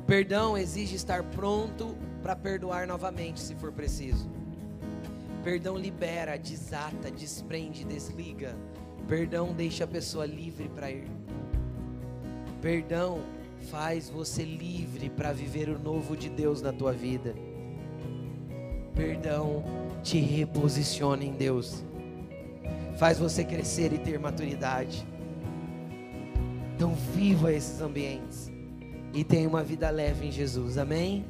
Speaker 1: Perdão exige estar pronto para perdoar novamente, se for preciso. Perdão libera, desata, desprende, desliga Perdão deixa a pessoa livre para ir. Perdão faz você livre para viver o novo de Deus na tua vida. Perdão te reposiciona em Deus. Faz você crescer e ter maturidade. Então viva esses ambientes e tenha uma vida leve em Jesus. Amém?